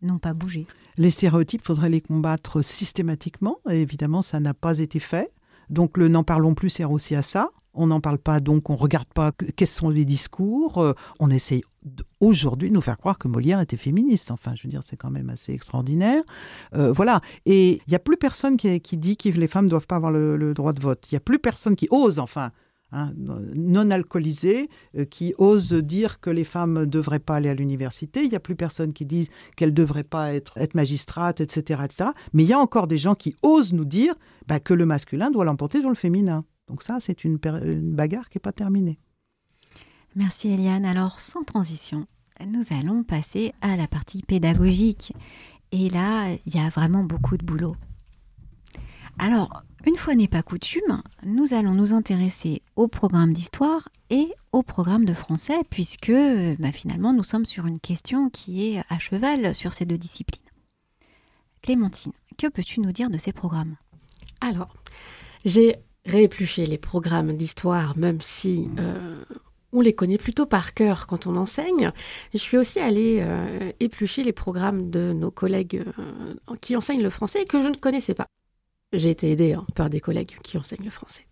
n'ont pas bougé. Les stéréotypes, faudrait les combattre systématiquement, et évidemment, ça n'a pas été fait. Donc le n'en parlons plus sert aussi à ça. On n'en parle pas, donc on regarde pas quels sont les discours. on essaye aujourd'hui nous faire croire que Molière était féministe. Enfin, je veux dire, c'est quand même assez extraordinaire. Euh, voilà. Et il n'y a plus personne qui, dit que les femmes ne doivent pas avoir le, droit de vote. Il n'y a plus personne qui ose, enfin, hein, non alcoolisé, euh, qui ose dire que les femmes ne devraient pas aller à l'université. Il n'y a plus personne qui dise qu'elles ne devraient pas être, être magistrates, etc., etc. Mais il y a encore des gens qui osent nous dire bah, que le masculin doit l'emporter sur le féminin. Donc ça, c'est une, une bagarre qui n'est pas terminée. Merci Eliane. Alors sans transition, nous allons passer à la partie pédagogique. Et là, il y a vraiment beaucoup de boulot. Alors, une fois n'est pas coutume, nous allons nous intéresser au programme d'histoire et au programme de français, puisque bah, finalement nous sommes sur une question qui est à cheval sur ces deux disciplines. Clémentine, que peux-tu nous dire de ces programmes? Alors, j'ai réépluché les programmes d'histoire, même si euh, on les connaît plutôt par cœur quand on enseigne. je suis aussi allée euh, éplucher les programmes de nos collègues euh, qui enseignent le français et que je ne connaissais pas. J'ai été aidée hein, par des collègues qui enseignent le français.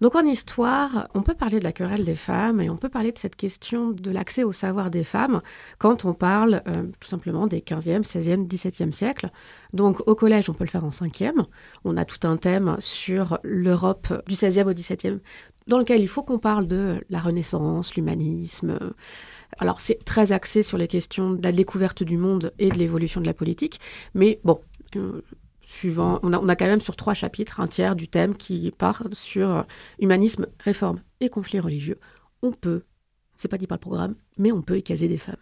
Donc en histoire, on peut parler de la querelle des femmes et on peut parler de cette question de l'accès au savoir des femmes quand on parle euh, tout simplement des 15e, 16e, 17e siècles. Donc au collège, on peut le faire en 5e. On a tout un thème sur l'Europe du 16e au 17e dans lequel il faut qu'on parle de la Renaissance, l'humanisme. Alors c'est très axé sur les questions de la découverte du monde et de l'évolution de la politique, mais bon, euh, suivant, on a, on a, quand même sur trois chapitres un tiers du thème qui part sur humanisme, réforme et conflits religieux. On peut, c'est pas dit par le programme, mais on peut y caser des femmes.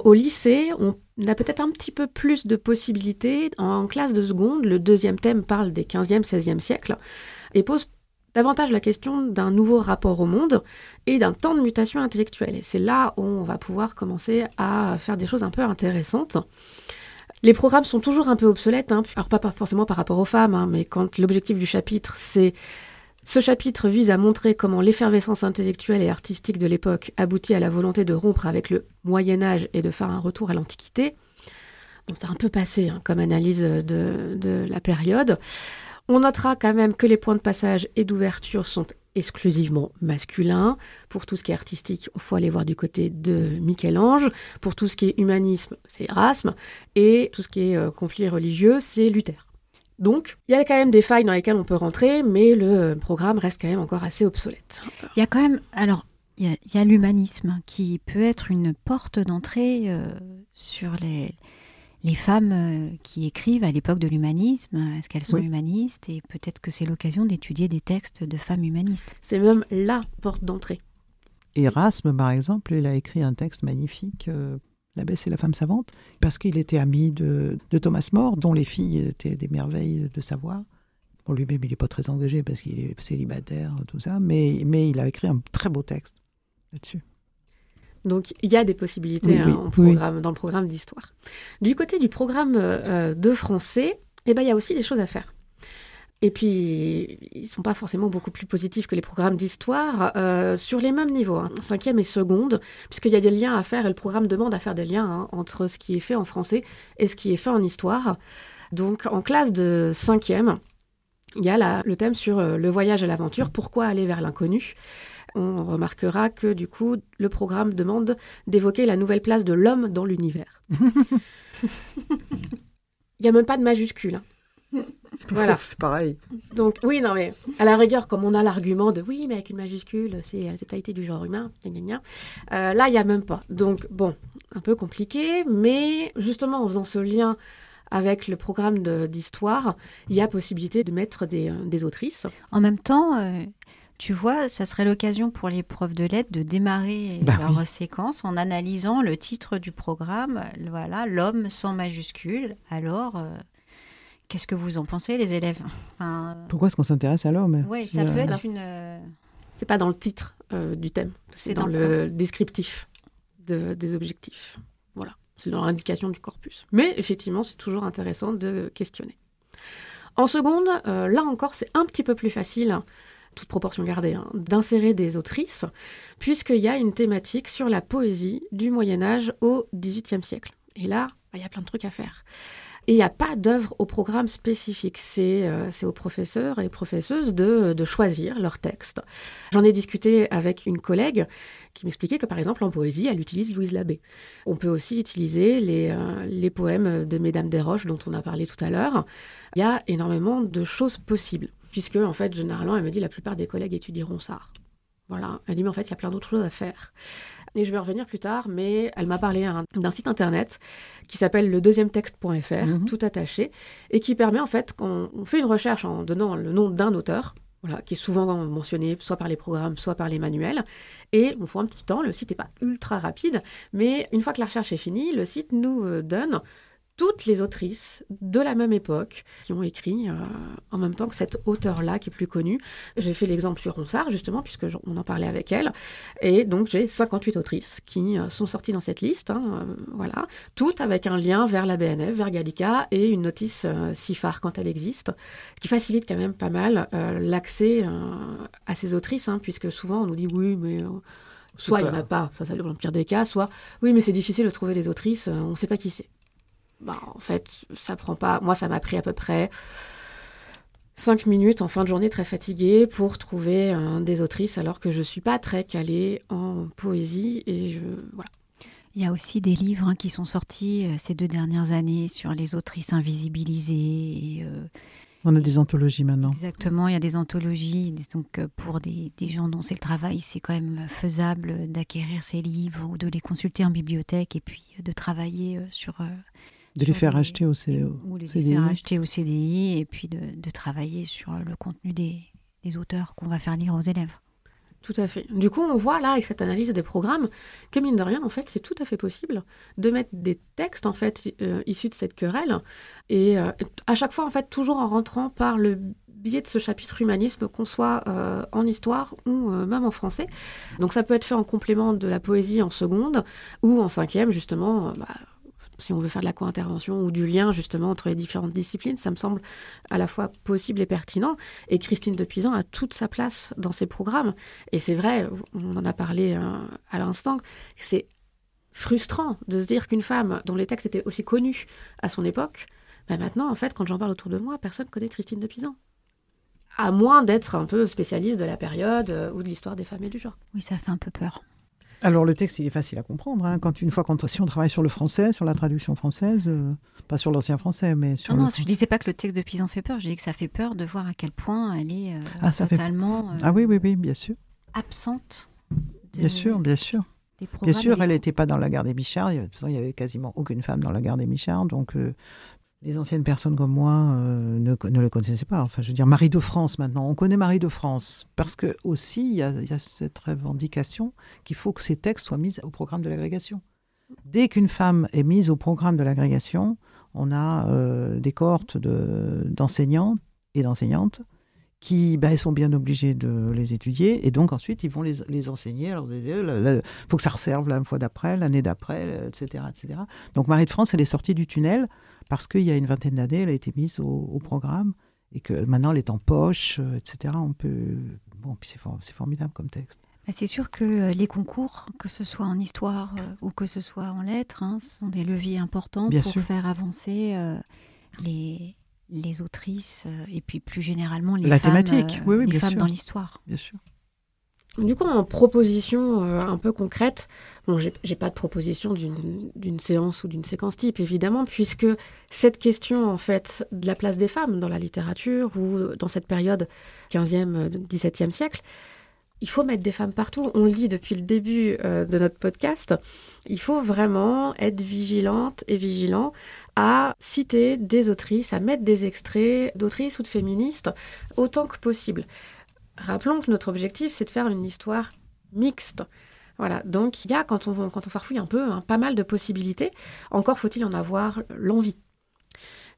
Au lycée, on a peut-être un petit peu plus de possibilités. En classe de seconde, le deuxième thème parle des 15e, 16e siècles et pose davantage la question d'un nouveau rapport au monde et d'un temps de mutation intellectuelle. Et c'est là où on va pouvoir commencer à faire des choses un peu intéressantes. Les programmes sont toujours un peu obsolètes, hein. alors pas, forcément par rapport aux femmes, hein, mais quand l'objectif du chapitre, c'est ce chapitre vise à montrer comment l'effervescence intellectuelle et artistique de l'époque aboutit à la volonté de rompre avec le Moyen Âge et de faire un retour à l'Antiquité. Bon, c'est un peu passé hein, comme analyse de, de la période. On notera quand même que les points de passage et d'ouverture sont exclusivement masculins. Pour tout ce qui est artistique, il faut aller voir du côté de Michel-Ange. Pour tout ce qui est humanisme, c'est Erasme. Et tout ce qui est euh, conflit religieux, c'est Luther. Donc, il y a quand même des failles dans lesquelles on peut rentrer, mais le programme reste quand même encore assez obsolète. Il y a quand même, alors, il y a, l'humanisme qui peut être une porte d'entrée euh, sur les, les femmes euh, qui écrivent à l'époque de l'humanisme. Est-ce qu'elles sont humanistes Et peut-être que c'est l'occasion d'étudier des textes de femmes humanistes. C'est même la porte d'entrée. Erasme, par exemple, il a écrit un texte magnifique. Euh, la Besse et la femme savante, parce qu'il était ami de, Thomas More, dont les filles étaient des merveilles de savoir. Bon, lui-même, il n'est pas très engagé parce qu'il est célibataire, tout ça, mais, mais il a écrit un très beau texte là-dessus. Donc il y a des possibilités hein, programme, dans le programme d'histoire. Du côté du programme euh, de français, eh ben, il y a aussi des choses à faire. Et puis, ils ne sont pas forcément beaucoup plus positifs que les programmes d'histoire euh, sur les mêmes niveaux, hein, cinquième et seconde, puisqu'il y a des liens à faire et le programme demande à faire des liens hein, entre ce qui est fait en français et ce qui est fait en histoire. Donc, en classe de cinquième, il y a le thème sur euh, le voyage à l'aventure, pourquoi aller vers l'inconnu on remarquera que du coup, le programme demande d'évoquer la nouvelle place de l'homme dans l'univers. Il n'y a même pas de majuscule. Hein. Voilà. c'est pareil. Donc, oui, non, mais à la rigueur, comme on a l'argument de oui, mais avec une majuscule, c'est la totalité du genre humain, euh, là, il n'y a même pas. Donc, bon, un peu compliqué, mais justement, en faisant ce lien avec le programme d'histoire, il y a possibilité de mettre des, euh, autrices. En même temps, euh, tu vois, ça serait l'occasion pour les profs de lettres de démarrer bah leur séquence en analysant le titre du programme, voilà, l'homme sans majuscule. Alors, Qu'est-ce que vous en pensez, les élèves? Pourquoi est-ce qu'on s'intéresse à l'homme? Oui, ça peut être une. Euh, c'est pas dans le titre euh, du thème, c'est dans, le descriptif des objectifs. Voilà, c'est dans l'indication du corpus. Mais effectivement, c'est toujours intéressant de questionner. En seconde, euh, là encore, c'est un petit peu plus facile, toute proportion gardée, hein, d'insérer des autrices, puisqu'il y a une thématique sur la poésie du Moyen Âge au XVIIIe siècle. Et là, bah, il y a plein de trucs à faire. Et il n'y a pas d'œuvre au programme spécifique. C'est euh, aux professeurs et professeuses de, choisir leur texte. J'en ai discuté avec une collègue qui m'expliquait que, par exemple, en poésie, elle utilise Louise Labbé. On peut aussi utiliser les, euh, les poèmes de Mesdames des Roches, dont on a parlé tout à l'heure. Il y a énormément de choses possibles, puisque, en fait, généralement, elle me dit la plupart des collègues étudieront ça. Voilà. Elle dit, mais en fait, il y a plein d'autres choses à faire et je vais revenir plus tard, mais elle m'a parlé d'un site internet qui s'appelle le deuxième texte.fr, mhm. tout attaché, et qui permet en fait, quand on fait une recherche en donnant le nom d'un auteur, voilà, qui est souvent mentionné soit par les programmes, soit par les manuels. Et on faut un petit temps, le site n'est pas ultra rapide, mais une fois que la recherche est finie, le site nous euh, donne toutes les autrices de la même époque qui ont écrit euh, en même temps que cette auteure-là qui est plus connue. J'ai fait l'exemple sur Ronsard, justement, puisque on en parlait avec elle. Et donc, j'ai 58 autrices qui euh, sont sorties dans cette liste. Hein, euh, voilà. Toutes avec un lien vers la BNF, vers Gallica et une notice CIFAR quand elle existe, ce qui facilite quand même pas mal l'accès à ces autrices, hein, puisque souvent on nous dit oui, mais. Soit il n'y en a pas, ça, ça dans le pire des cas, soit oui, mais c'est difficile de trouver des autrices, on ne sait pas qui c'est. Bah, en fait, ça prend pas. Moi, ça m'a pris à peu près cinq minutes en fin de journée très fatiguée pour trouver des autrices alors que je suis pas très calée en poésie et je voilà. Il y a aussi des livres hein, qui sont sortis euh, ces deux dernières années sur les autrices invisibilisées. Euh, On a des anthologies maintenant. Exactement, il y a des anthologies. Donc euh, pour des, des gens dont c'est le travail, c'est quand même faisable d'acquérir ces livres ou de les consulter en bibliothèque et puis de travailler sur de les faire acheter au, CDI. Ou les faire acheter au CDI et puis de, travailler sur le contenu des, auteurs qu'on va faire lire aux élèves. Tout à fait. Du coup, on voit là, avec cette analyse des programmes, que mine de rien, en fait, c'est tout à fait possible de mettre des textes, en fait, euh, issus de cette querelle. Et euh, à chaque fois, en fait, toujours en rentrant par le biais de ce chapitre humanisme, qu'on soit euh, en histoire ou même en français. Donc ça peut être fait en complément de la poésie en seconde ou en cinquième, justement. Bah, si on veut faire de la co-intervention ou du lien justement entre les différentes disciplines, ça me semble à la fois possible et pertinent. Et Christine Depuisan a toute sa place dans ces programmes. Et c'est vrai, on en a parlé euh, à l'instant, c'est frustrant de se dire qu'une femme dont les textes étaient aussi connus à son époque, bah maintenant, en fait, quand j'en parle autour de moi, personne connaît Christine Depuisan. À moins d'être un peu spécialiste de la période euh, ou de l'histoire des femmes et du genre. Oui, ça fait un peu peur. Alors le texte, il est facile à comprendre. hein. Quand une fois qu'on si on travaille sur le français, sur la traduction française, euh, pas sur l'ancien français, mais sur Non, le non, je disais pas que le texte de Pisan fait peur, je dis que ça fait peur de voir à quel point elle est euh, Ah, ça totalement euh, Ah oui, oui, oui, bien sûr, absente. de- bien sûr, bien sûr. Bien sûr, elle n'était pas dans la gare des Michards. Il y avait- il y quasiment aucune femme dans la gare des Michards. Donc, euh, les anciennes personnes comme moi euh, ne, le connaissaient pas. Enfin, je veux dire, Marie de France maintenant. On connaît Marie de France parce que aussi, il y a, cette revendication qu'il faut que ces textes soient mis au programme de l'agrégation. Dès qu'une femme est mise au programme de l'agrégation, on a euh, des cohortes de- d'enseignants et d'enseignantes qui ben, sont bien obligés de les étudier et donc ensuite ils vont les, les enseigner élèves. Il faut que ça reserve la fois d'après, l'année d'après, etc., etc. Donc Marie de France, elle est sortie du tunnel parce qu'il y a une vingtaine d'années, elle a été mise au, au programme et que maintenant elle est en poche, euh, etc. On peut... Bon, puis c'est for- c'est formidable comme texte. Bah, C'est sûr que euh, les concours, que ce soit en histoire euh, ou que ce soit en lettres, hein, sont des leviers importants Bien pour sûr. faire avancer euh, les, les autrices et puis plus généralement les La femmes, thématique, oui, oui, les bien femmes sûr. dans l'histoire. Bien sûr. Du coup, en proposition euh, un peu concrète, bon, j'ai pas de proposition d'une séance ou d'une séquence type, évidemment, puisque cette question, en fait, de la place des femmes dans la littérature ou dans cette période 15e, euh, 17e siècle, il faut mettre des femmes partout. On le dit depuis le début euh, de notre podcast. Il faut vraiment être vigilante et vigilant à citer des autrices, à mettre des extraits d'autrices ou de féministes autant que possible. Rappelons que notre objectif, c'est de faire une histoire mixte. Voilà, donc il y a, quand on, farfouille un peu, hein, pas mal de possibilités. Encore faut-il en avoir l'envie.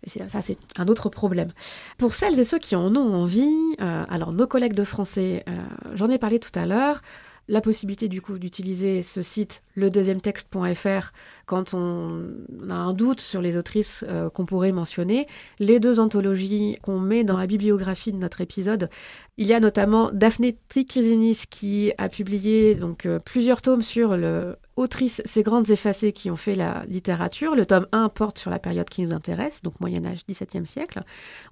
Et ça, c'est un autre problème. Pour celles et ceux qui en ont envie, euh, alors nos collègues de français, euh, j'en ai parlé tout à l'heure, la possibilité du coup d'utiliser ce site ledeuxièmetexte.fr quand on a un doute sur les autrices euh, qu'on pourrait mentionner, les deux anthologies qu'on met dans la bibliographie de notre épisode. Il y a notamment Daphné Trikrisinis qui a publié donc euh, plusieurs tomes sur le autrices ces grandes effacées qui ont fait la littérature. Le tome 1 porte sur la période qui nous intéresse, donc Moyen Âge, XVIIe siècle.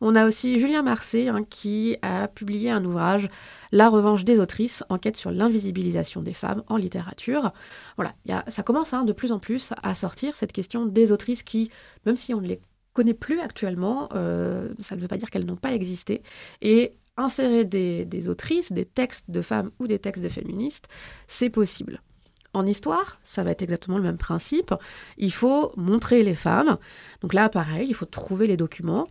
On a aussi Julien Marcet hein, qui a publié un ouvrage La revanche des autrices, enquête sur l'invisibilisation des femmes en littérature. Voilà, ça commence hein, de plus en plus à sortir cette question des autrices qui, même si on ne les connaît plus actuellement, euh, ça ne veut pas dire qu'elles n'ont pas existé. Et insérer des, des autrices, des textes de femmes ou des textes de féministes, c'est possible. En histoire, ça va être exactement le même principe. Il faut montrer les femmes. Donc là, pareil, il faut trouver les documents.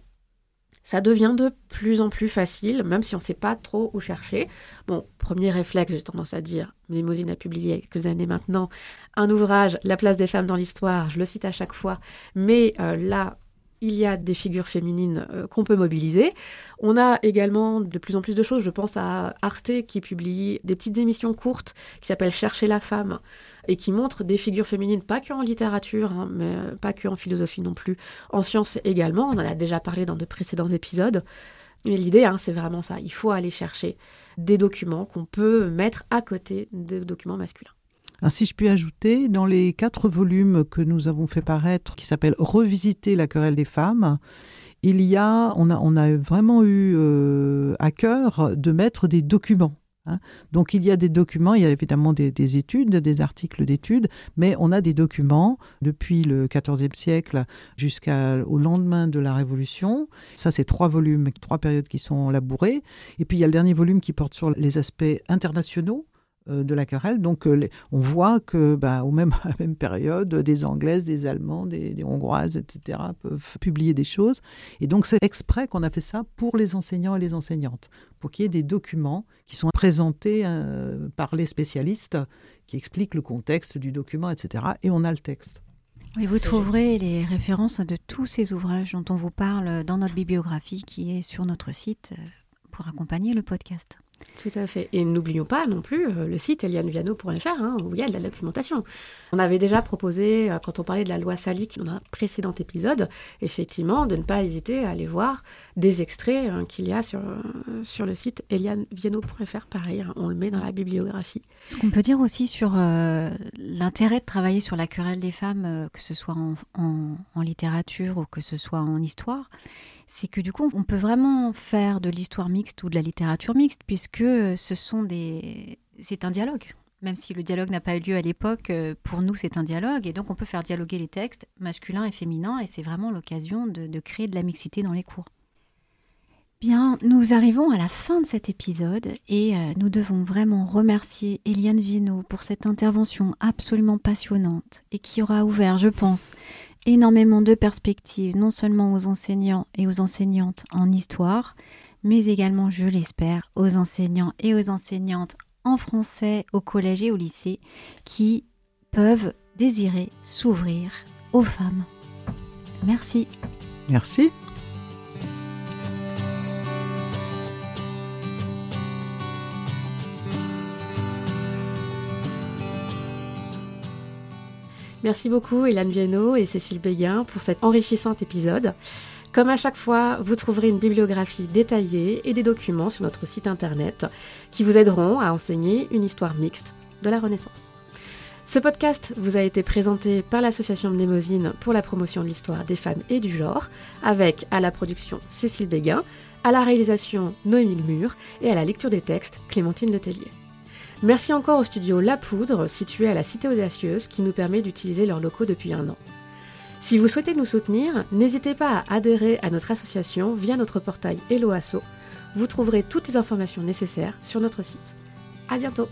Ça devient de plus en plus facile, même si on ne sait pas trop où chercher. Bon, premier réflexe, j'ai tendance à dire, Mnemosyne a publié quelques années maintenant un ouvrage, La place des femmes dans l'histoire, je le cite à chaque fois, mais euh, là, il y a des figures féminines euh, qu'on peut mobiliser. On a également de plus en plus de choses. Je pense à Arte qui publie des petites émissions courtes qui s'appellent Chercher la femme et qui montrent des figures féminines, pas que en littérature, hein, mais euh, pas que en philosophie non plus, en sciences également. On en a déjà parlé dans de précédents épisodes. Mais l'idée, hein, c'est vraiment ça. Il faut aller chercher des documents qu'on peut mettre à côté des documents masculins. Ah, si je puis ajouter, dans les quatre volumes que nous avons fait paraître, qui s'appellent Revisiter la querelle des femmes, il y a, on a, vraiment eu euh, à cœur de mettre des documents. hein. Donc il y a des documents, il y a évidemment des, des études, des articles d'études, mais on a des documents depuis le XIVe siècle jusqu'au lendemain de la Révolution. Ça, c'est trois volumes, trois périodes qui sont labourées. Et puis il y a le dernier volume qui porte sur les aspects internationaux de la querelle. Donc, euh, on voit que, bah, au même, à la même période, des Anglaises, des Allemands, des, Hongroises, etc., peuvent publier des choses. Et donc, c'est exprès qu'on a fait ça pour les enseignants et les enseignantes, pour qu'il y ait des documents qui sont présentés euh, par les spécialistes, qui expliquent le contexte du document, etc. Et on a le texte. Et vous trouverez les références de tous ces ouvrages dont on vous parle dans notre bibliographie qui est sur notre site euh, pour accompagner le podcast. Tout à fait. Et n'oublions pas non plus euh, le site elianeviano.fr hein, où il y a de la documentation. On avait déjà proposé, euh, quand on parlait de la loi Salic dans un précédent épisode, effectivement, de ne pas hésiter à aller voir des extraits hein, qu'il y a sur, euh, sur le site elianeviano.fr. Pareil, hein, on le met dans la bibliographie. Ce qu'on peut dire aussi sur l'intérêt de travailler sur la querelle des femmes, que ce soit en littérature ou que ce soit en histoire, c'est que du coup, on peut vraiment faire de l'histoire mixte ou de la littérature mixte, puisque ce sont des... C'est un dialogue. Même si le dialogue n'a pas eu lieu à l'époque, euh, pour nous c'est un dialogue et donc on peut faire dialoguer les textes masculins et féminins et c'est vraiment l'occasion de, créer de la mixité dans les cours. Bien, nous arrivons à la fin de cet épisode et euh, nous devons vraiment remercier Eliane Viennot pour cette intervention absolument passionnante et qui aura ouvert, je pense, énormément de perspectives, non seulement aux enseignants et aux enseignantes en histoire, mais également, je l'espère, aux enseignants et aux enseignantes en français au collège et au lycée qui peuvent désirer s'ouvrir aux femmes. Merci. Merci. Merci beaucoup Hélène Viennot et Cécile Béguin pour cet enrichissant épisode. Comme à chaque fois, vous trouverez une bibliographie détaillée et des documents sur notre site internet qui vous aideront à enseigner une histoire mixte de la Renaissance. Ce podcast vous a été présenté par l'association Mnémosine pour la promotion de l'histoire des femmes et du genre, avec à la production Cécile Béguin, à la réalisation Noémie Mur et à la lecture des textes Clémentine Letellier. Merci encore au studio La Poudre, situé à la Cité Audacieuse, qui nous permet d'utiliser leurs locaux depuis un an. Si vous souhaitez nous soutenir, n'hésitez pas à adhérer à notre association via notre portail Helloasso. Vous trouverez toutes les informations nécessaires sur notre site. À bientôt!